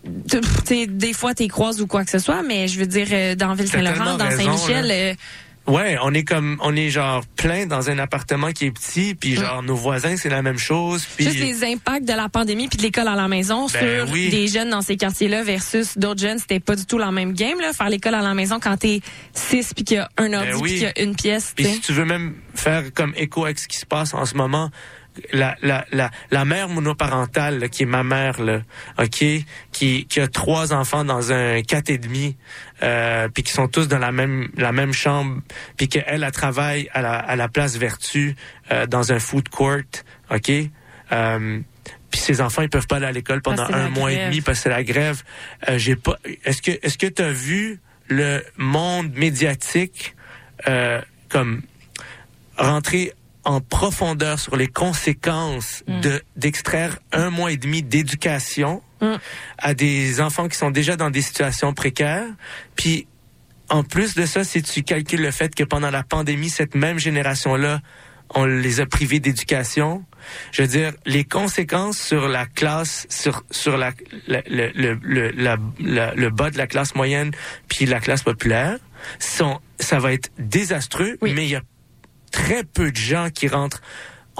des fois t'es croises ou quoi que ce soit, mais je veux dire euh, dans Ville-Saint-Laurent, dans Saint-Michel, euh, Ouais, on est comme on est genre plein dans un appartement qui est petit, puis genre nos voisins c'est la même chose, puis Juste les impacts de la pandémie puis de l'école à la maison Ben sur oui. des jeunes dans ces quartiers-là versus d'autres jeunes, c'était pas du tout la même game là. Faire l'école à la maison quand t'es six puis qu'il y a un ordi Ben oui. puis qu'il y a une pièce. Puis si tu veux même faire comme écho avec ce qui se passe en ce moment, la, la, la, la mère monoparentale, là, qui est ma mère, là, OK, qui, qui a trois enfants dans un quatre et demi, euh, puis qui sont tous dans la même, la même chambre, puis qu'elle, elle travaille à la, à la place Vertu, euh, dans un food court, OK? Euh, puis ses enfants ils peuvent pas aller à l'école pendant un mois et demi parce que c'est la grève. Euh, j'ai pas. Est-ce que est-ce que tu as vu le monde médiatique euh, comme rentrer en profondeur sur les conséquences Mm. de d'extraire un mois et demi d'éducation Mm. à des enfants qui sont déjà dans des situations précaires, puis en plus de ça, si tu calcules le fait que pendant la pandémie, cette même génération-là, on les a privés d'éducation, je veux dire, les conséquences sur la classe, sur sur la, la- le, le, le, la- la- le bas de la classe moyenne, puis la classe populaire, sont, ça va être désastreux, mais il y a très peu de gens qui rentrent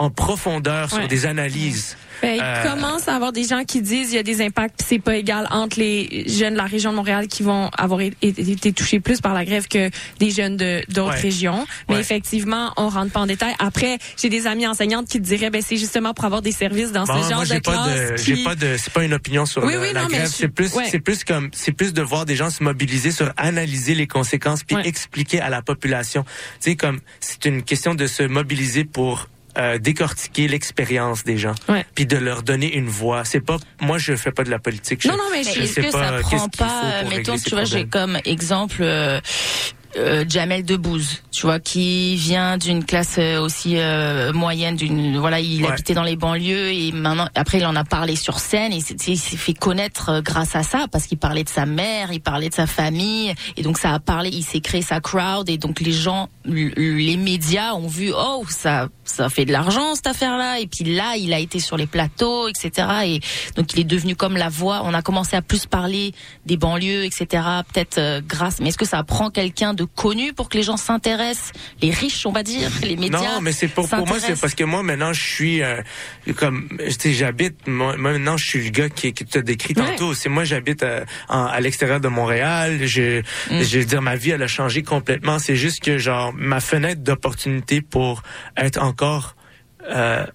en profondeur sur Ouais. des analyses. Ben, il Euh, commence à avoir des gens qui disent il y a des impacts c'est pas égal entre les jeunes de la région de Montréal qui vont avoir été, touchés plus par la grève que des jeunes de d'autres Ouais. régions. Mais Ouais. effectivement, on rentre pas en détail. Après, j'ai des amies enseignantes qui te diraient ben c'est justement pour avoir des services dans Bon, ce genre moi, de classe de, qui- j'ai pas de, c'est pas une opinion sur Oui, la, oui, la non, grève. je- C'est plus, ouais. c'est plus comme, c'est plus de voir des gens se mobiliser sur analyser les conséquences puis expliquer à la population. Tu sais, comme, c'est une question de se mobiliser pour euh, décortiquer l'expérience des gens, puis de leur donner une voix. C'est pas, moi, je fais pas de la politique. Je, Non, non, mais est-ce que pas ça qu'est-ce prend faut pas, euh, mettons, tu vois, j'ai comme exemple euh, euh, Jamel Debbouze, tu vois, qui vient d'une classe euh, aussi euh, moyenne, d'une voilà, il Ouais. habitait dans les banlieues et maintenant, après, il en a parlé sur scène et il s'est fait connaître euh, grâce à ça parce qu'il parlait de sa mère, il parlait de sa famille et donc ça a parlé, il s'est créé sa crowd et donc les gens, les médias ont vu, oh, ça, ça fait de l'argent cette affaire-là et puis là, il a été sur les plateaux, etc. Et donc il est devenu comme la voix. On a commencé à plus parler des banlieues, etc. Peut-être euh, grâce. Mais est-ce que ça prend quelqu'un de connu pour que les gens s'intéressent, les riches, on va dire, les médias. Non, mais c'est pour, pour moi, c'est parce que moi, maintenant, je suis euh, comme, tu sais, j'habite, moi, maintenant, je suis le gars qui, qui t'a décrit Ouais. tantôt. C'est moi, j'habite euh, en- à l'extérieur de Montréal. Je, Mm. je veux dire, ma vie, elle a changé complètement. C'est juste que, genre, ma fenêtre d'opportunité pour être encore euh,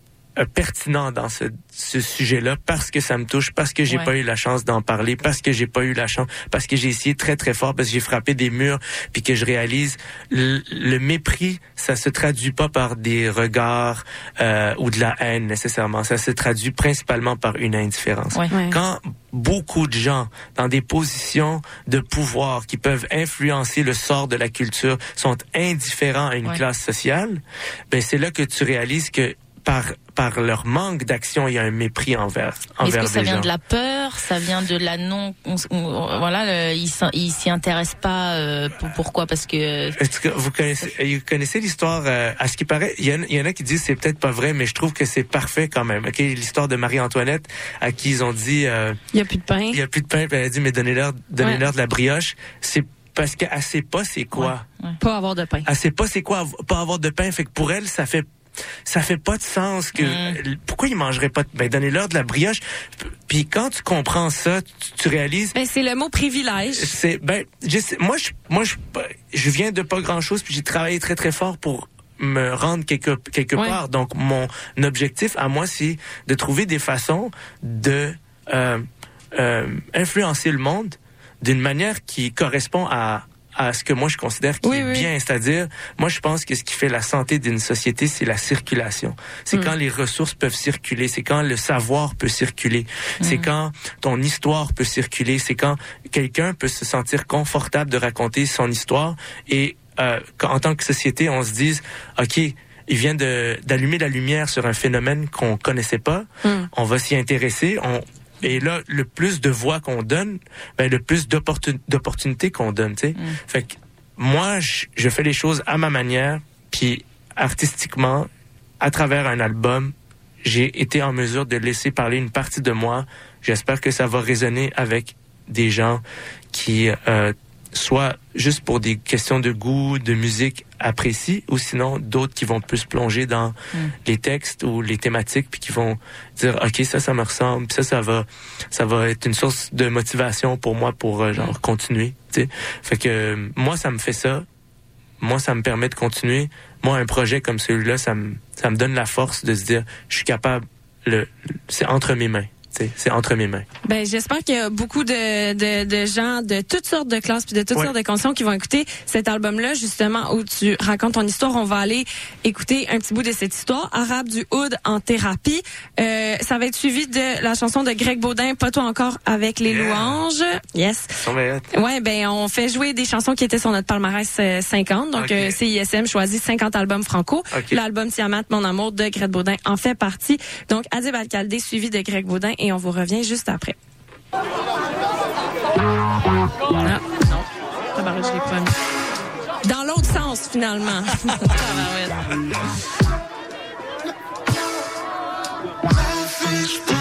pertinent dans ce, ce sujet-là parce que ça me touche, parce que j'ai Ouais. pas eu la chance d'en parler, parce que j'ai pas eu la chance, parce que j'ai essayé très très fort, parce que j'ai frappé des murs, puis que je réalise le, le mépris, ça se traduit pas par des regards euh, ou de la haine nécessairement, ça se traduit principalement par une indifférence. Ouais. Ouais. Quand beaucoup de gens dans des positions de pouvoir qui peuvent influencer le sort de la culture sont indifférents à une classe sociale, ben c'est là que tu réalises que par par leur manque d'action, il y a un mépris envers Mais Est-ce envers que ça vient gens. de la peur? Ça vient de la non. on- on- voilà, le- il s'in- il s'y intéresse pas. euh, pour- pourquoi? Parce que. Est-ce que vous connaissez, vous connaissez l'histoire, euh, à ce qui paraît, il y, en- il y en a qui disent c'est peut-être pas vrai, mais je trouve que c'est parfait quand même. Ok, L'histoire de Marie-Antoinette, à qui ils ont dit, euh, Il y a plus de pain. il y a plus de pain, puis elle a dit, mais donnez-leur, donnez-leur de la brioche. C'est parce qu'elle sait pas c'est quoi. Pas avoir de pain. Elle sait pas c'est quoi pas avoir de pain. Fait que pour elle, ça fait ça fait pas de sens que Mm. pourquoi ils mangeraient pas de ben donnez-leur de la brioche? Puis quand tu comprends ça tu, tu réalises Ben, c'est le mot privilège. c'est ben je sais- moi je moi je je viens de pas grand chose puis j'ai travaillé très très fort pour me rendre quelque quelque Ouais. part donc mon objectif à moi c'est de trouver des façons de euh, euh, influencer le monde d'une manière qui correspond à à ce que moi je considère qui Oui, est oui. bien, c'est-à-dire moi je pense que ce qui fait la santé d'une société c'est la circulation. C'est Mm. quand les ressources peuvent circuler, c'est quand le savoir peut circuler, c'est quand ton histoire peut circuler, c'est quand quelqu'un peut se sentir confortable de raconter son histoire et euh, en tant que société on se dise OK, il vient d'allumer la lumière sur un phénomène qu'on connaissait pas, Mm. on va s'y intéresser, on et là, le plus de voix qu'on donne, ben, le plus d'opportun- d'opportunités qu'on donne, tu sais. Fait que moi, je, je fais les choses à ma manière, puis artistiquement, à travers un album, j'ai été en mesure de laisser parler une partie de moi. J'espère que ça va résonner avec des gens qui, euh, soit juste pour des questions de goût, de musique apprécient, ou sinon d'autres qui vont plus plonger dans les textes ou les thématiques, puis qui vont dire ok ça ça me ressemble, puis ça ça va ça va être une source de motivation pour moi pour euh, genre continuer. tu sais. Fait que euh, moi ça me fait ça, moi ça me permet de continuer. Moi un projet comme celui-là ça me ça me donne la force de se dire je suis capable le c'est entre mes mains. C'est entre mes mains. Ben, j'espère qu'il y a beaucoup de, de, de gens de toutes sortes de classes puis de toutes Ouais. sortes de conditions qui vont écouter cet album-là, justement, où tu racontes ton histoire. On va aller écouter un petit bout de cette histoire. Arabe du Hood en thérapie. Euh, ça va être suivi de la chanson de Greg Baudin, Pas toi encore avec les Yeah. louanges. Yes. Ouais, ben on fait jouer des chansons qui étaient sur notre palmarès euh, 50. Donc Ok. euh, CISM choisit 50 albums franco. Ok. L'album Tiamat, Mon amour de Greg Baudin en fait partie. Donc Adib Alcaldé suivi de Greg Baudin et on vous revient juste après. Ah, non. Dans l'autre sens, finalement.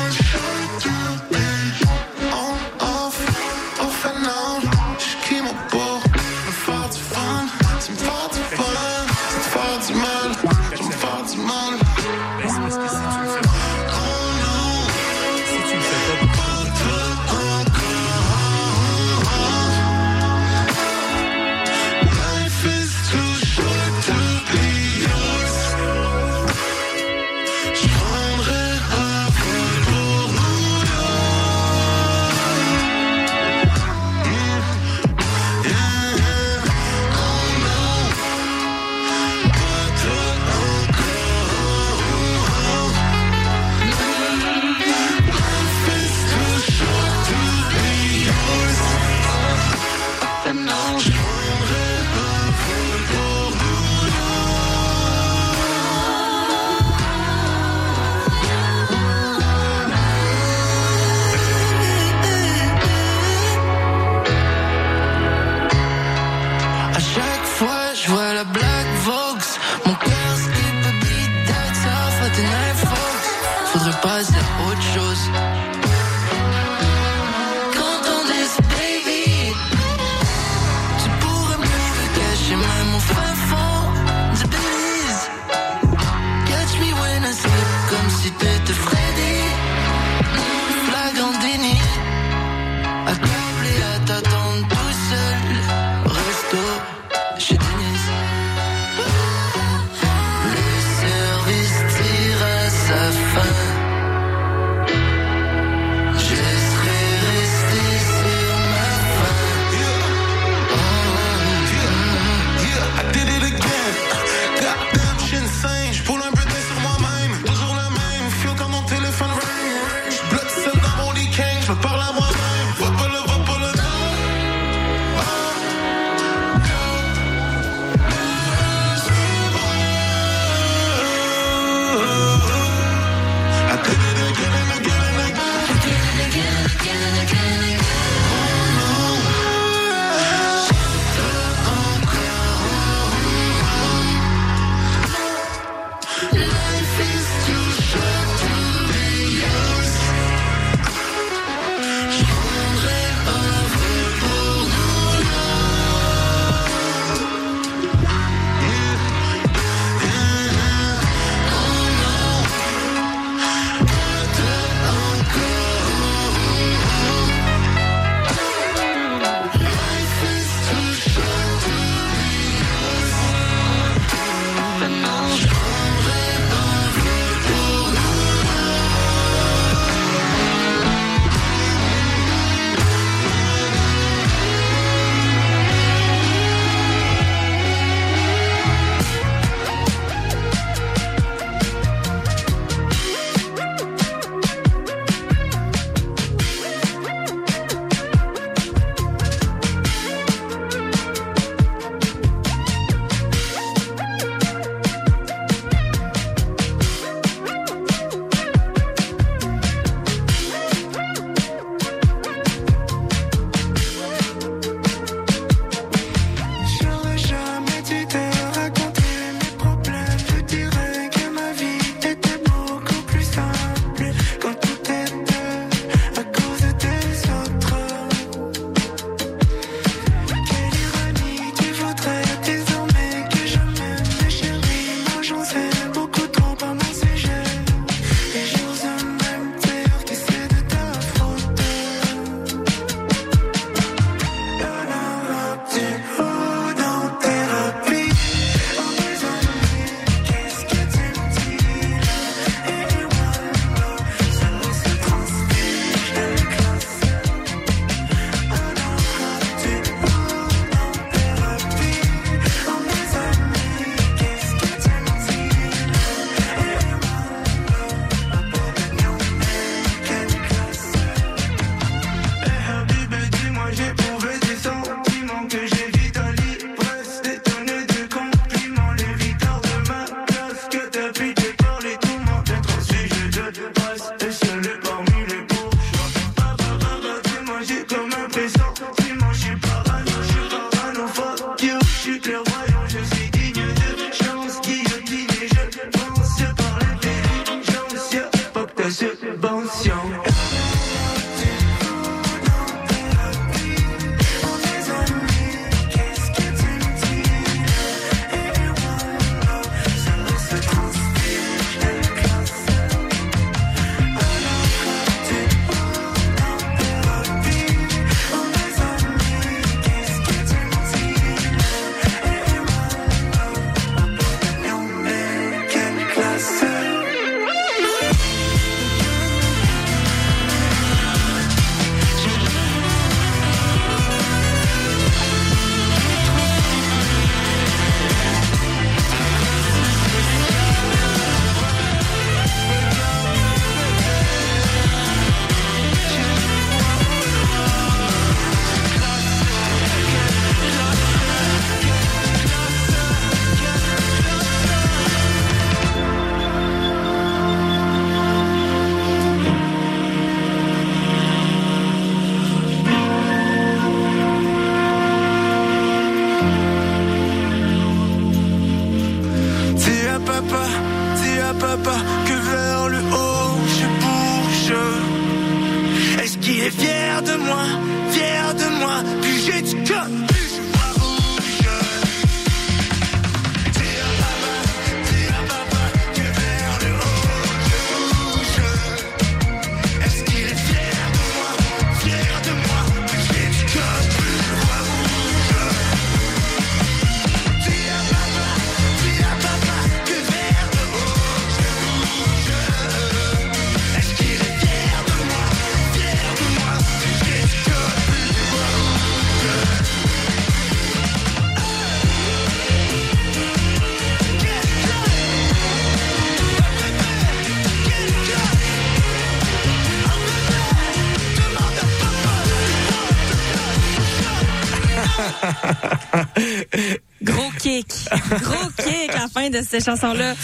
de cette chanson-là.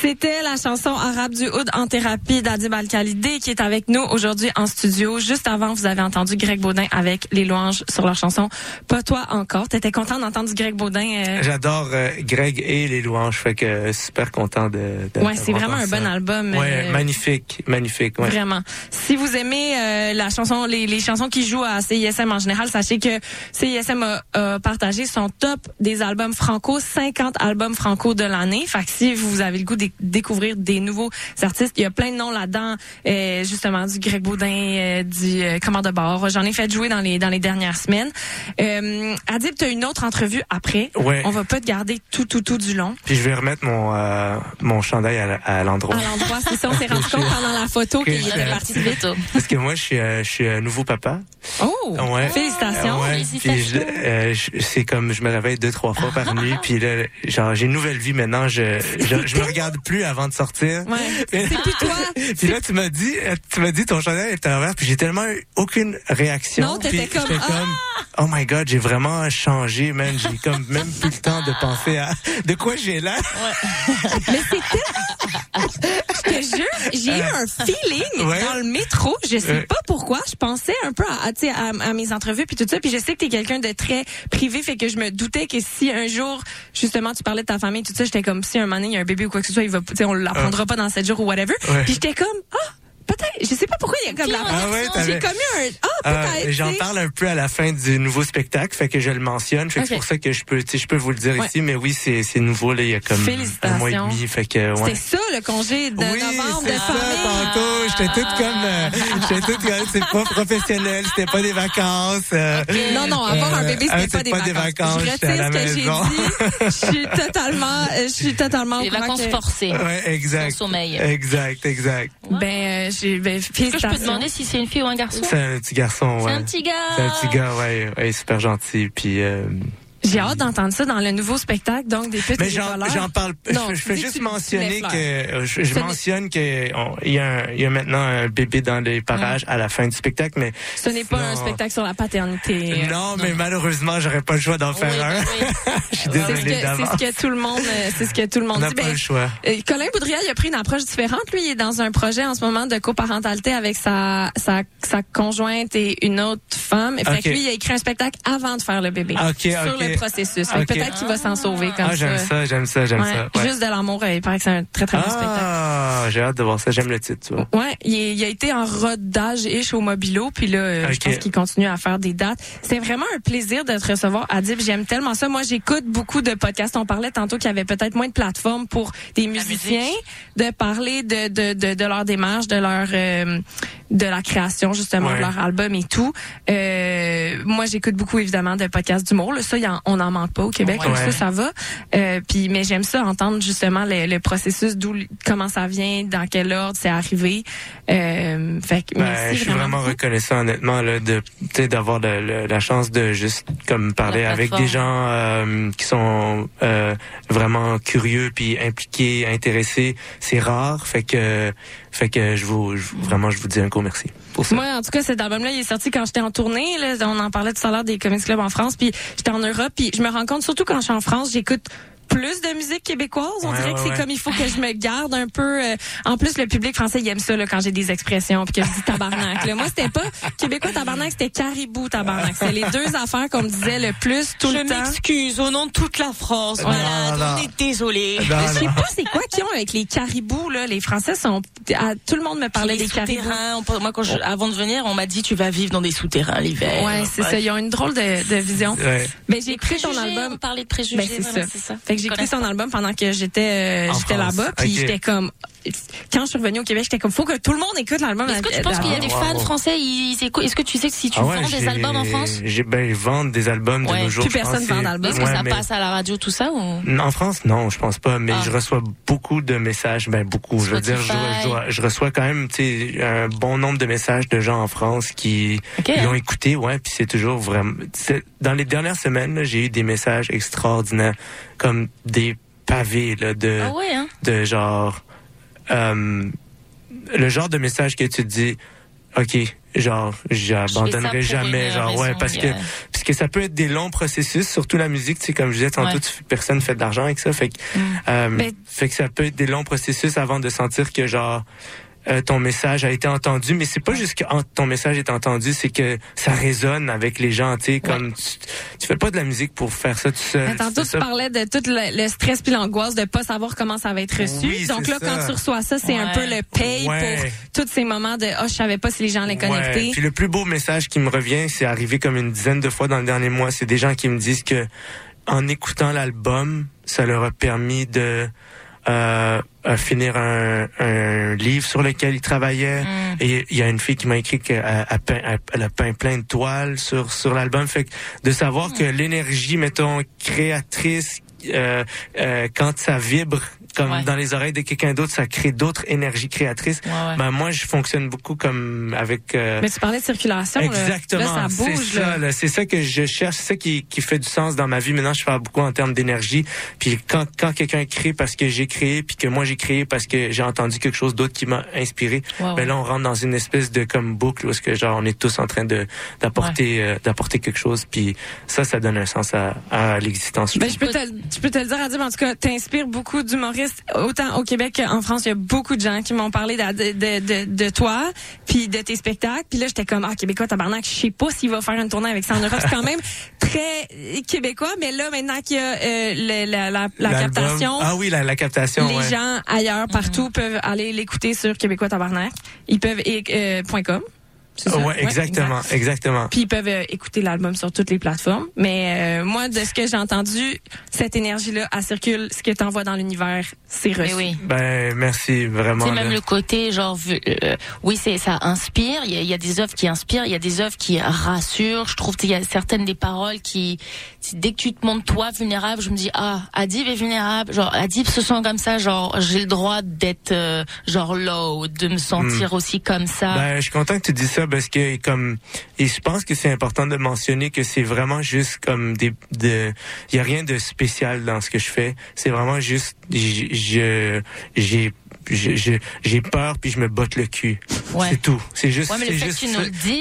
C'était la chanson arabe du Oud en thérapie d'Adib Al-Khalidé qui est avec nous aujourd'hui en studio. Juste avant, vous avez entendu Greg Baudin avec les louanges sur leur chanson Pas toi encore. T'étais content d'entendre du Greg Baudin? euh? J'adore euh, Greg et les louanges, fait que euh, super content de. de Ouais, c'est vraiment un ça. bon album. Ouais, euh, magnifique, magnifique. Ouais. Vraiment. Si vous aimez la chanson, les, les chansons qui jouent à CISM en général, sachez que CISM a, a partagé son top des albums franco, 50 albums franco de l'année. Fait que si vous avez le goût de découvrir des nouveaux artistes, il y a plein de noms là-dedans, euh, justement du Greg Baudin, euh, du euh, Commande de bord. J'en ai fait jouer dans les dans les dernières semaines. Euh, Adib, tu as une autre entrevue après. Ouais. On va pas te garder tout tout tout du long. Puis je vais remettre mon euh, mon chandail à, à l'endroit. À l'endroit, c'est ça, on s'est rendu compte pendant la photo Que qu'il était parti vite. Parce que moi, je suis, euh, je suis un nouveau papa. Oh, Ouais. félicitations. Ouais. Euh, je- c'est comme je me réveille deux trois fois par nuit. Puis là, genre j'ai une nouvelle vie maintenant. Je je, je me regarde plus avant de sortir. Ouais. C'est plus toi. Puis là, tu m'as dit, tu m'as dit ton chandail était envers, puis j'ai tellement eu aucune réaction. Non, t'étais comme, ah! Oh my god, j'ai vraiment changé, man. J'ai comme même plus le temps de penser à de quoi j'ai l'air. Mais c'était. Je te jure, j'ai eu un feeling Ouais. dans le métro. Je sais Ouais. pas pourquoi. Je pensais un peu à, à, à, mes entrevues puis tout ça. Puis je sais que t'es quelqu'un de très privé, fait que je me doutais que si un jour, justement, tu parlais de ta famille, tout ça, j'étais comme si un moment donné, il y a un bébé ou quoi que ce soit, il va, tu sais, on l'apprendra pas dans sept jours ou whatever. Ouais. Puis j'étais comme, ah, peut-être. Je sais pas pourquoi il y a comme la. Ah ouais, j'ai comme eu un, ah, Euh, peut-être. J'en parle un peu à la fin du nouveau spectacle, fait que je le mentionne. Fait que Ok. c'est pour ça que je peux, je peux vous le dire Ouais. ici, mais oui, c'est c'est nouveau là, il y a comme un mois et Félicitations. demi, fait que ouais. C'était ça le congé de Oui, novembre de c'est ça, famille. tantôt. J'étais toute comme, euh, j'étais toute comme, c'est pas professionnel, c'était pas des vacances. euh, Non, non, avoir un bébé, euh, c'était pas, des vacances. Je j'étais à retire ce que j'ai dit. Je suis totalement, euh, je suis totalement Les vacances forcées. Ouais, exact. Sommeil. Exact, exact. Ben, euh, j'ai, ben, Est-ce que je peux demander si c'est une fille ou un garçon? C'est un petit garçon, ouais. C'est un petit gars. C'est un petit gars, ouais, ouais, super gentil, puis. Euh, J'ai hâte d'entendre ça dans le nouveau spectacle, donc des petits Mais j'en, parle. Non, je, je fais juste mentionner que euh, je, je mentionne que il y, a un- il y a maintenant un bébé dans les parages à la fin du spectacle, mais Ce n'est pas un spectacle sur la paternité. non, mais malheureusement, j'aurais pas le choix d'en faire un. je suis C'est ce, désolé que, c'est d'avance. ce que tout le monde, euh, c'est ce que tout le On monde dit. pas Ben, le choix. euh, Colin Boudria, il a pris une approche différente. Lui, il est dans un projet en ce moment de coparentalité avec sa, sa, sa conjointe et une autre femme. Fait que lui, il a écrit un spectacle avant de faire le bébé. Ok, sur ok. le processus. Que Ok. Peut-être qu'il va s'en sauver comme Ah, j'aime ça, j'aime ça, j'aime Ouais. ça. ouais. Juste de l'amour, il paraît que c'est un très très bon spectacle. Ah, j'ai hâte de voir ça. J'aime le titre, tu vois. Ouais, il, est- il a été en rodage-ish au Mobilo, puis là, euh, je Ok. pense qu'il continue à faire des dates. C'est vraiment un plaisir de te recevoir, Adib. J'aime tellement ça. Moi, j'écoute beaucoup de podcasts. On parlait tantôt qu'il y avait peut-être moins de plateformes pour des musiciens de parler de, de, de, de leur démarche, de leur euh, de la création justement Ouais. de leur album et tout. Euh, moi, j'écoute beaucoup évidemment de podcasts d'humour. Là, ça, il y en- on n'en manque pas au Québec. Ouais. Ça, ça va. Euh, puis, mais j'aime ça entendre justement le, le processus, d'où, comment ça vient, dans quel ordre c'est arrivé. Euh, fait que Ben, merci je suis vraiment reconnaissant honnêtement là, de d'avoir la chance de juste comme parler avec des gens euh, qui sont euh, vraiment curieux puis impliqués, intéressés. C'est rare, fait que fait que je vous je- vraiment je vous dis un gros merci Moi, en tout cas, cet album-là, il est sorti quand j'étais en tournée. Là, on en parlait tout à l'heure des comics clubs en France. Puis j'étais en Europe. Puis je me rends compte, surtout quand je suis en France, j'écoute plus de musique québécoise. On Ouais, dirait que c'est ouais. comme il faut que je me garde un peu. euh, en plus, le public français, il aime ça là, quand j'ai des expressions puis que je dis tabarnak. là. Moi, c'était pas québécois tabarnak, c'était caribou tabarnak. C'est les deux affaires qu'on me disait le plus tout Je le temps. m'excuse au nom de toute la France. Non, Malade, non. on est désolé. Je sais pas c'est quoi qu'ils ont avec les caribous là. Les Français sont ah, tout le monde me parlait des caribous. on Moi, quand je- avant de venir, on m'a dit tu vas vivre dans des souterrains l'hiver. Ouais, c'est ça. Ils ont une drôle de, de vision. Ouais. Mais j'ai écouté ton album. On parlait de préjugés. Ben, c'est voilà, ça. c'est ça. Fait que j'ai écouté son album pendant que j'étais euh, j'étais là-bas, puis Ok. j'étais comme quand je suis revenue au Québec, j'étais comme faut que tout le monde écoute l'album. Est-ce que tu penses qu'il y a des fans français ils écoutent- Est-ce que tu sais que si tu Ah ouais, vends des albums en France? j'ai ben ils vendent des albums de nos jours. Plus personne vend d'albums. Est-ce que Ouais, ça mais- passe à la radio tout ça ou? En France, non, je pense pas, mais Ah. je reçois beaucoup de messages, ben beaucoup, je veux dire, je, reçois quand même, tu sais, un bon nombre de messages de gens en France qui Ok, qui hein. ont écouté, ouais, puis c'est toujours vraiment, dans les dernières semaines, j'ai eu des messages extraordinaires, comme des pavés là, de, Ah ouais hein? de genre, euh, le genre de message que tu te dis, ok, genre, j'abandonnerai jamais, genre, ouais, parce que parce que ça peut être des longs processus, surtout la musique, tu sais, comme je disais tantôt, Ouais. tu- personne fait de l'argent avec ça, fait que, euh, Mais- fait que ça peut être des longs processus avant de sentir que genre euh, ton message a été entendu, mais c'est pas juste que en- ton message est entendu, c'est que ça résonne avec les gens, tu sais, comme tu, tu fais pas de la musique pour faire ça tout seul. Mais tantôt, tu ça. parlais de tout le, le stress puis l'angoisse de pas savoir comment ça va être reçu. Oui, Donc là, ça. quand tu reçois ça, c'est un peu le paye Ouais. pour tous ces moments de oh, je savais pas si les gens allaient connecter. Ouais. Puis le plus beau message qui me revient, c'est arrivé comme une dizaine de fois dans le dernier mois. C'est des gens qui me disent que en écoutant l'album, ça leur a permis de euh, à finir un, un livre sur lequel ils travaillaient. Mm. Et il y a une fille qui m'a écrit qu'elle a, peint- elle a peint plein de toiles sur sur l'album. Fait que de savoir que l'énergie, mettons, créatrice, euh, euh, quand ça vibre comme Ouais. dans les oreilles de quelqu'un d'autre, ça crée d'autres énergies créatrices. Ouais, ouais. Ben moi, je fonctionne beaucoup comme avec. euh, Mais tu parlais de circulation. Exactement. C'est ça. C'est ça que je cherche. C'est ça qui, qui fait du sens dans ma vie. Maintenant, je parle beaucoup en termes d'énergie. Puis quand, quand quelqu'un crée parce que j'ai créé, puis que moi j'ai créé parce que j'ai entendu quelque chose d'autre qui m'a inspiré, ben là on rentre dans une espèce de comme boucle où est-ce que genre on est tous en train de d'apporter euh, d'apporter quelque chose. Puis ça, ça donne un sens à, à l'existence. Ben, je peux te, je peux te le dire, Adib, en tout cas, t'inspires beaucoup d'humoristes, autant au Québec qu'en France. Il y a beaucoup de gens qui m'ont parlé de, de, de, de toi, puis de tes spectacles. Puis là, j'étais comme, ah, Québécois, tabarnak, je sais pas s'il va faire une tournée avec ça en Europe. C'est quand même très québécois, mais là, maintenant qu'il y a euh, le- la, la, la captation, Ah oui, la, la captation. les ouais. gens ailleurs, partout, peuvent aller l'écouter sur Québécois Tabarnak. Ils peuvent, et, euh, point .com. C'est ça? Ouais, exactement, exact. exactement. Puis ils peuvent euh, écouter l'album sur toutes les plateformes. Mais euh, moi, de ce que j'ai entendu, cette énergie-là, elle circule. Ce que t'envoies dans l'univers, c'est reçu. Mais oui. Ben merci vraiment. C'est même le côté genre vu- euh, oui c'est ça inspire il y, a, il y a des œuvres qui inspirent il y a des œuvres qui rassurent je trouve qu'il y a certaines des paroles qui dès que tu te montres toi vulnérable je me dis ah Adib est vulnérable genre Adib se sent comme ça genre j'ai le droit d'être euh, genre low de me sentir aussi comme ça Ben, je suis content que tu dis ça parce que comme et je pense que c'est important de mentionner que c'est vraiment juste comme des de il y a rien de spécial dans ce que je fais, c'est vraiment juste je j'ai j'ai peur puis je me botte le cul. Ouais. C'est tout. C'est juste Ouais, c'est juste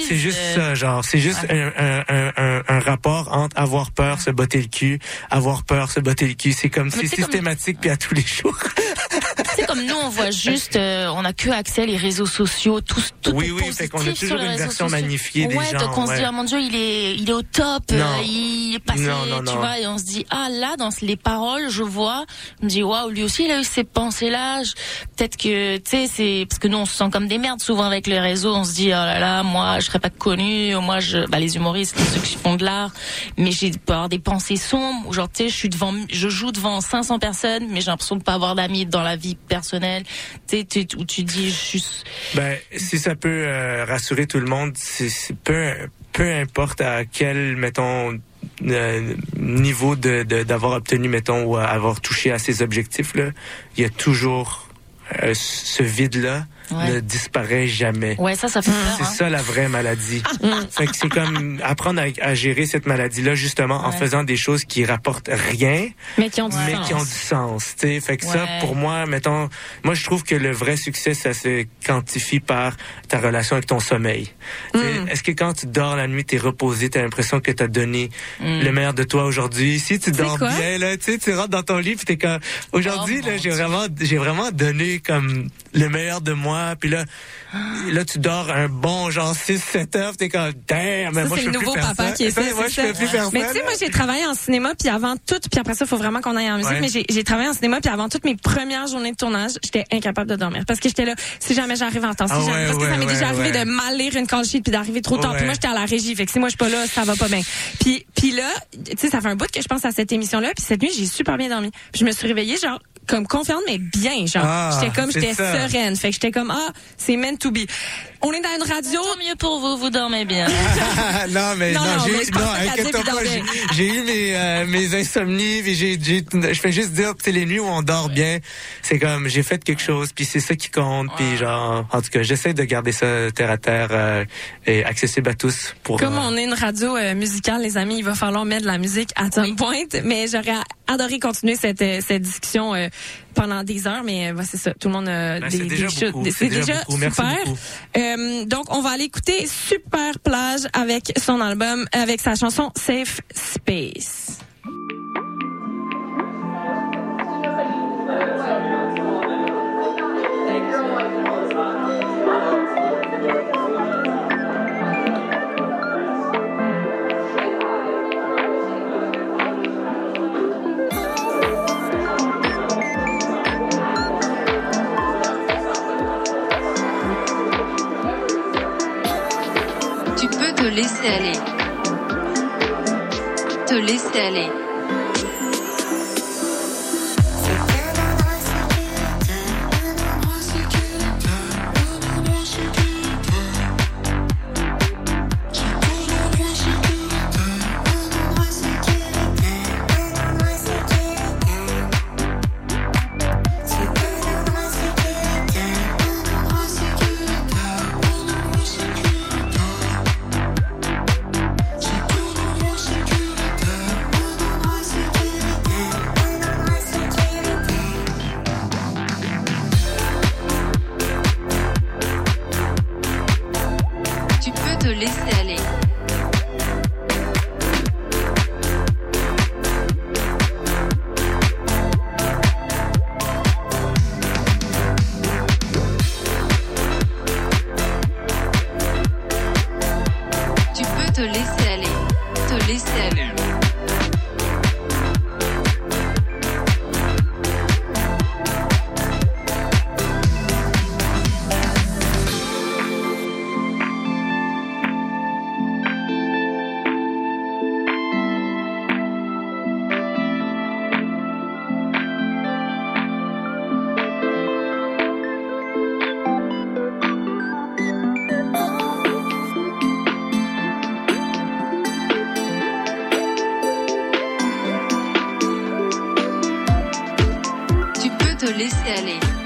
c'est juste euh, ça genre, c'est juste un, un, un, un, un rapport entre avoir peur, se botter le cul, avoir peur, se botter le cul, c'est comme c'est comme- systématique puis à tous les jours. tu sais comme nous on voit juste euh, on a que accès les réseaux sociaux tout tout Oui, est oui, positif fait qu'on a sur toujours les une réseaux version sociaux. magnifiée des ouais, gens, donc on se dit ah mon dieu il est il est au top Non. euh, il est passé Non, non, tu non. vois et on se dit ah là dans les paroles je vois je me dis waouh lui aussi il a eu ces pensées là peut-être que tu sais c'est parce que nous on se sent comme des merdes souvent avec les réseaux on se dit oh là là moi je serais pas connu moi je bah les humoristes ceux qui font de l'art mais j'ai avoir des pensées sombres ou genre tu sais je suis devant je joue devant 500 personnes mais j'ai l'impression de pas avoir d'amis dans la vie tu- où tu dis je suis Ben, si ça peut euh, rassurer tout le monde, c'est peu peu importe à quel mettons euh, niveau de de- d'avoir obtenu mettons ou avoir touché à ses objectifs là, il y a toujours euh, ce vide-là Ouais. ne disparaît jamais. Ouais, ça, ça fait. C'est hein. ça la vraie maladie. fait que c'est comme apprendre à, à gérer cette maladie-là justement en faisant des choses qui rapportent rien, Mais qui ont du mais sens. qui ont du sens. tu sais. Fait que ça, pour moi, mettons, moi je trouve que le vrai succès, ça se quantifie par ta relation avec ton sommeil. Sais, Est-ce que quand tu dors la nuit, t'es reposé, t'as l'impression que t'as donné Mm. le meilleur de toi aujourd'hui? Si tu dors bien, là, tu rentres dans ton lit, puis t'es comme, aujourd'hui, Oh, là, mon j'ai vraiment, j'ai vraiment donné comme le meilleur de moi, puis là, là, tu dors un bon genre 6-7 heures, t'es comme, damn, mais moi, c'est je le peux nouveau plus faire papa ça. qui est ça. Moi, c'est je peux ça. plus faire Mais tu sais, moi, j'ai travaillé en cinéma, puis avant tout, puis après ça, il faut vraiment qu'on aille en musique, Ouais. mais j'ai- travaillé en cinéma, puis avant toutes mes premières journées de tournage, j'étais incapable de dormir. Parce que j'étais là, si jamais j'arrive en temps, si Ah jamais, ouais, parce que ça m'est déjà arrivé de mal lire une call sheet, puis d'arriver trop tard. Puis moi, j'étais à la régie, fait que si moi, je suis pas là, ça va pas bien. Puis, puis là, tu sais, ça fait un bout que je pense à cette émission-là, puis cette nuit, j'ai super bien dormi. Puis je me suis réveillée, genre, comme confiante, mais bien, genre. Ah, comme, j'étais sereine. Fait que j'étais comme, ah, c'est meant to be. On est dans une radio. Tant mieux pour vous, vous dormez bien. non, mais Non, non, non, j'ai eu, non, pas j'ai, mes, euh, mes insomnies, puis j'ai, je fais juste dire, c'est les nuits où on dort bien, c'est comme, j'ai fait quelque chose, puis c'est ça qui compte, puis genre, en tout cas, j'essaie de garder ça terre à terre euh, et accessible à tous pour. Comme euh, on est une radio euh, musicale, les amis, il va falloir mettre de la musique à some point. Mais j'aurais adoré continuer cette, euh, cette discussion euh, pendant des heures, mais bah, c'est ça. Tout le monde a Ben, des, c'est déjà des beaucoup, Des- c'est déjà déjà, beaucoup. Merci super. Euh, donc, on va aller écouter Super Plage avec son album, avec sa chanson Safe Space. Laisser aller. Te laisser aller. Laisser aller.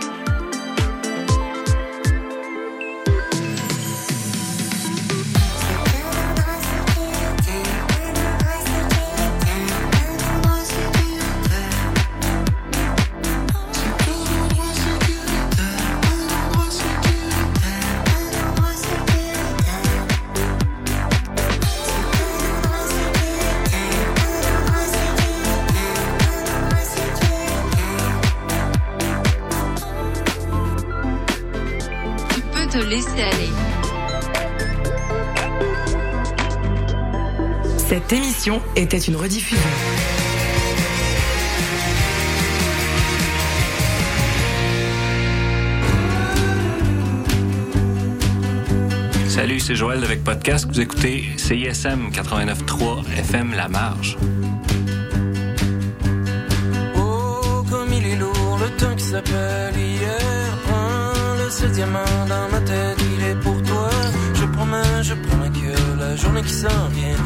Était une rediffusion. Salut, c'est Joël avec Podcast. Vous écoutez CISM 89.3 FM La Marge. Oh, comme il est lourd le temps qui s'appelle hier. Prends le seul diamant dans ma tête, il est pour toi. Je promets, je promets que la journée qui s'en vient,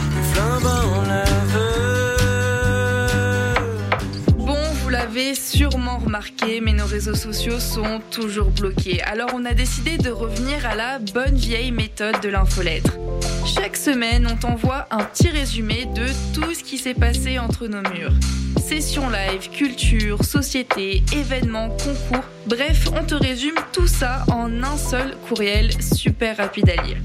Bon, vous l'avez sûrement remarqué, mais nos réseaux sociaux sont toujours bloqués. Alors on a décidé de revenir à la bonne vieille méthode de l'infolettre. Chaque semaine, on t'envoie un petit résumé de tout ce qui s'est passé entre nos murs. Sessions live, culture, société, événements, concours, bref, on te résume tout ça en un seul courriel super rapide à lire.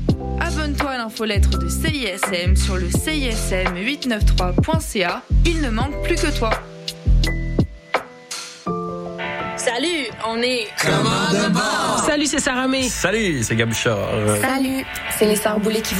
Abonne-toi à l'infolettre de CISM sur le CISM893.ca. Il ne manque plus que toi. Salut, on est Salut, c'est Sarah May. Salut, c'est Gabuchard. Salut, c'est les Boulay qui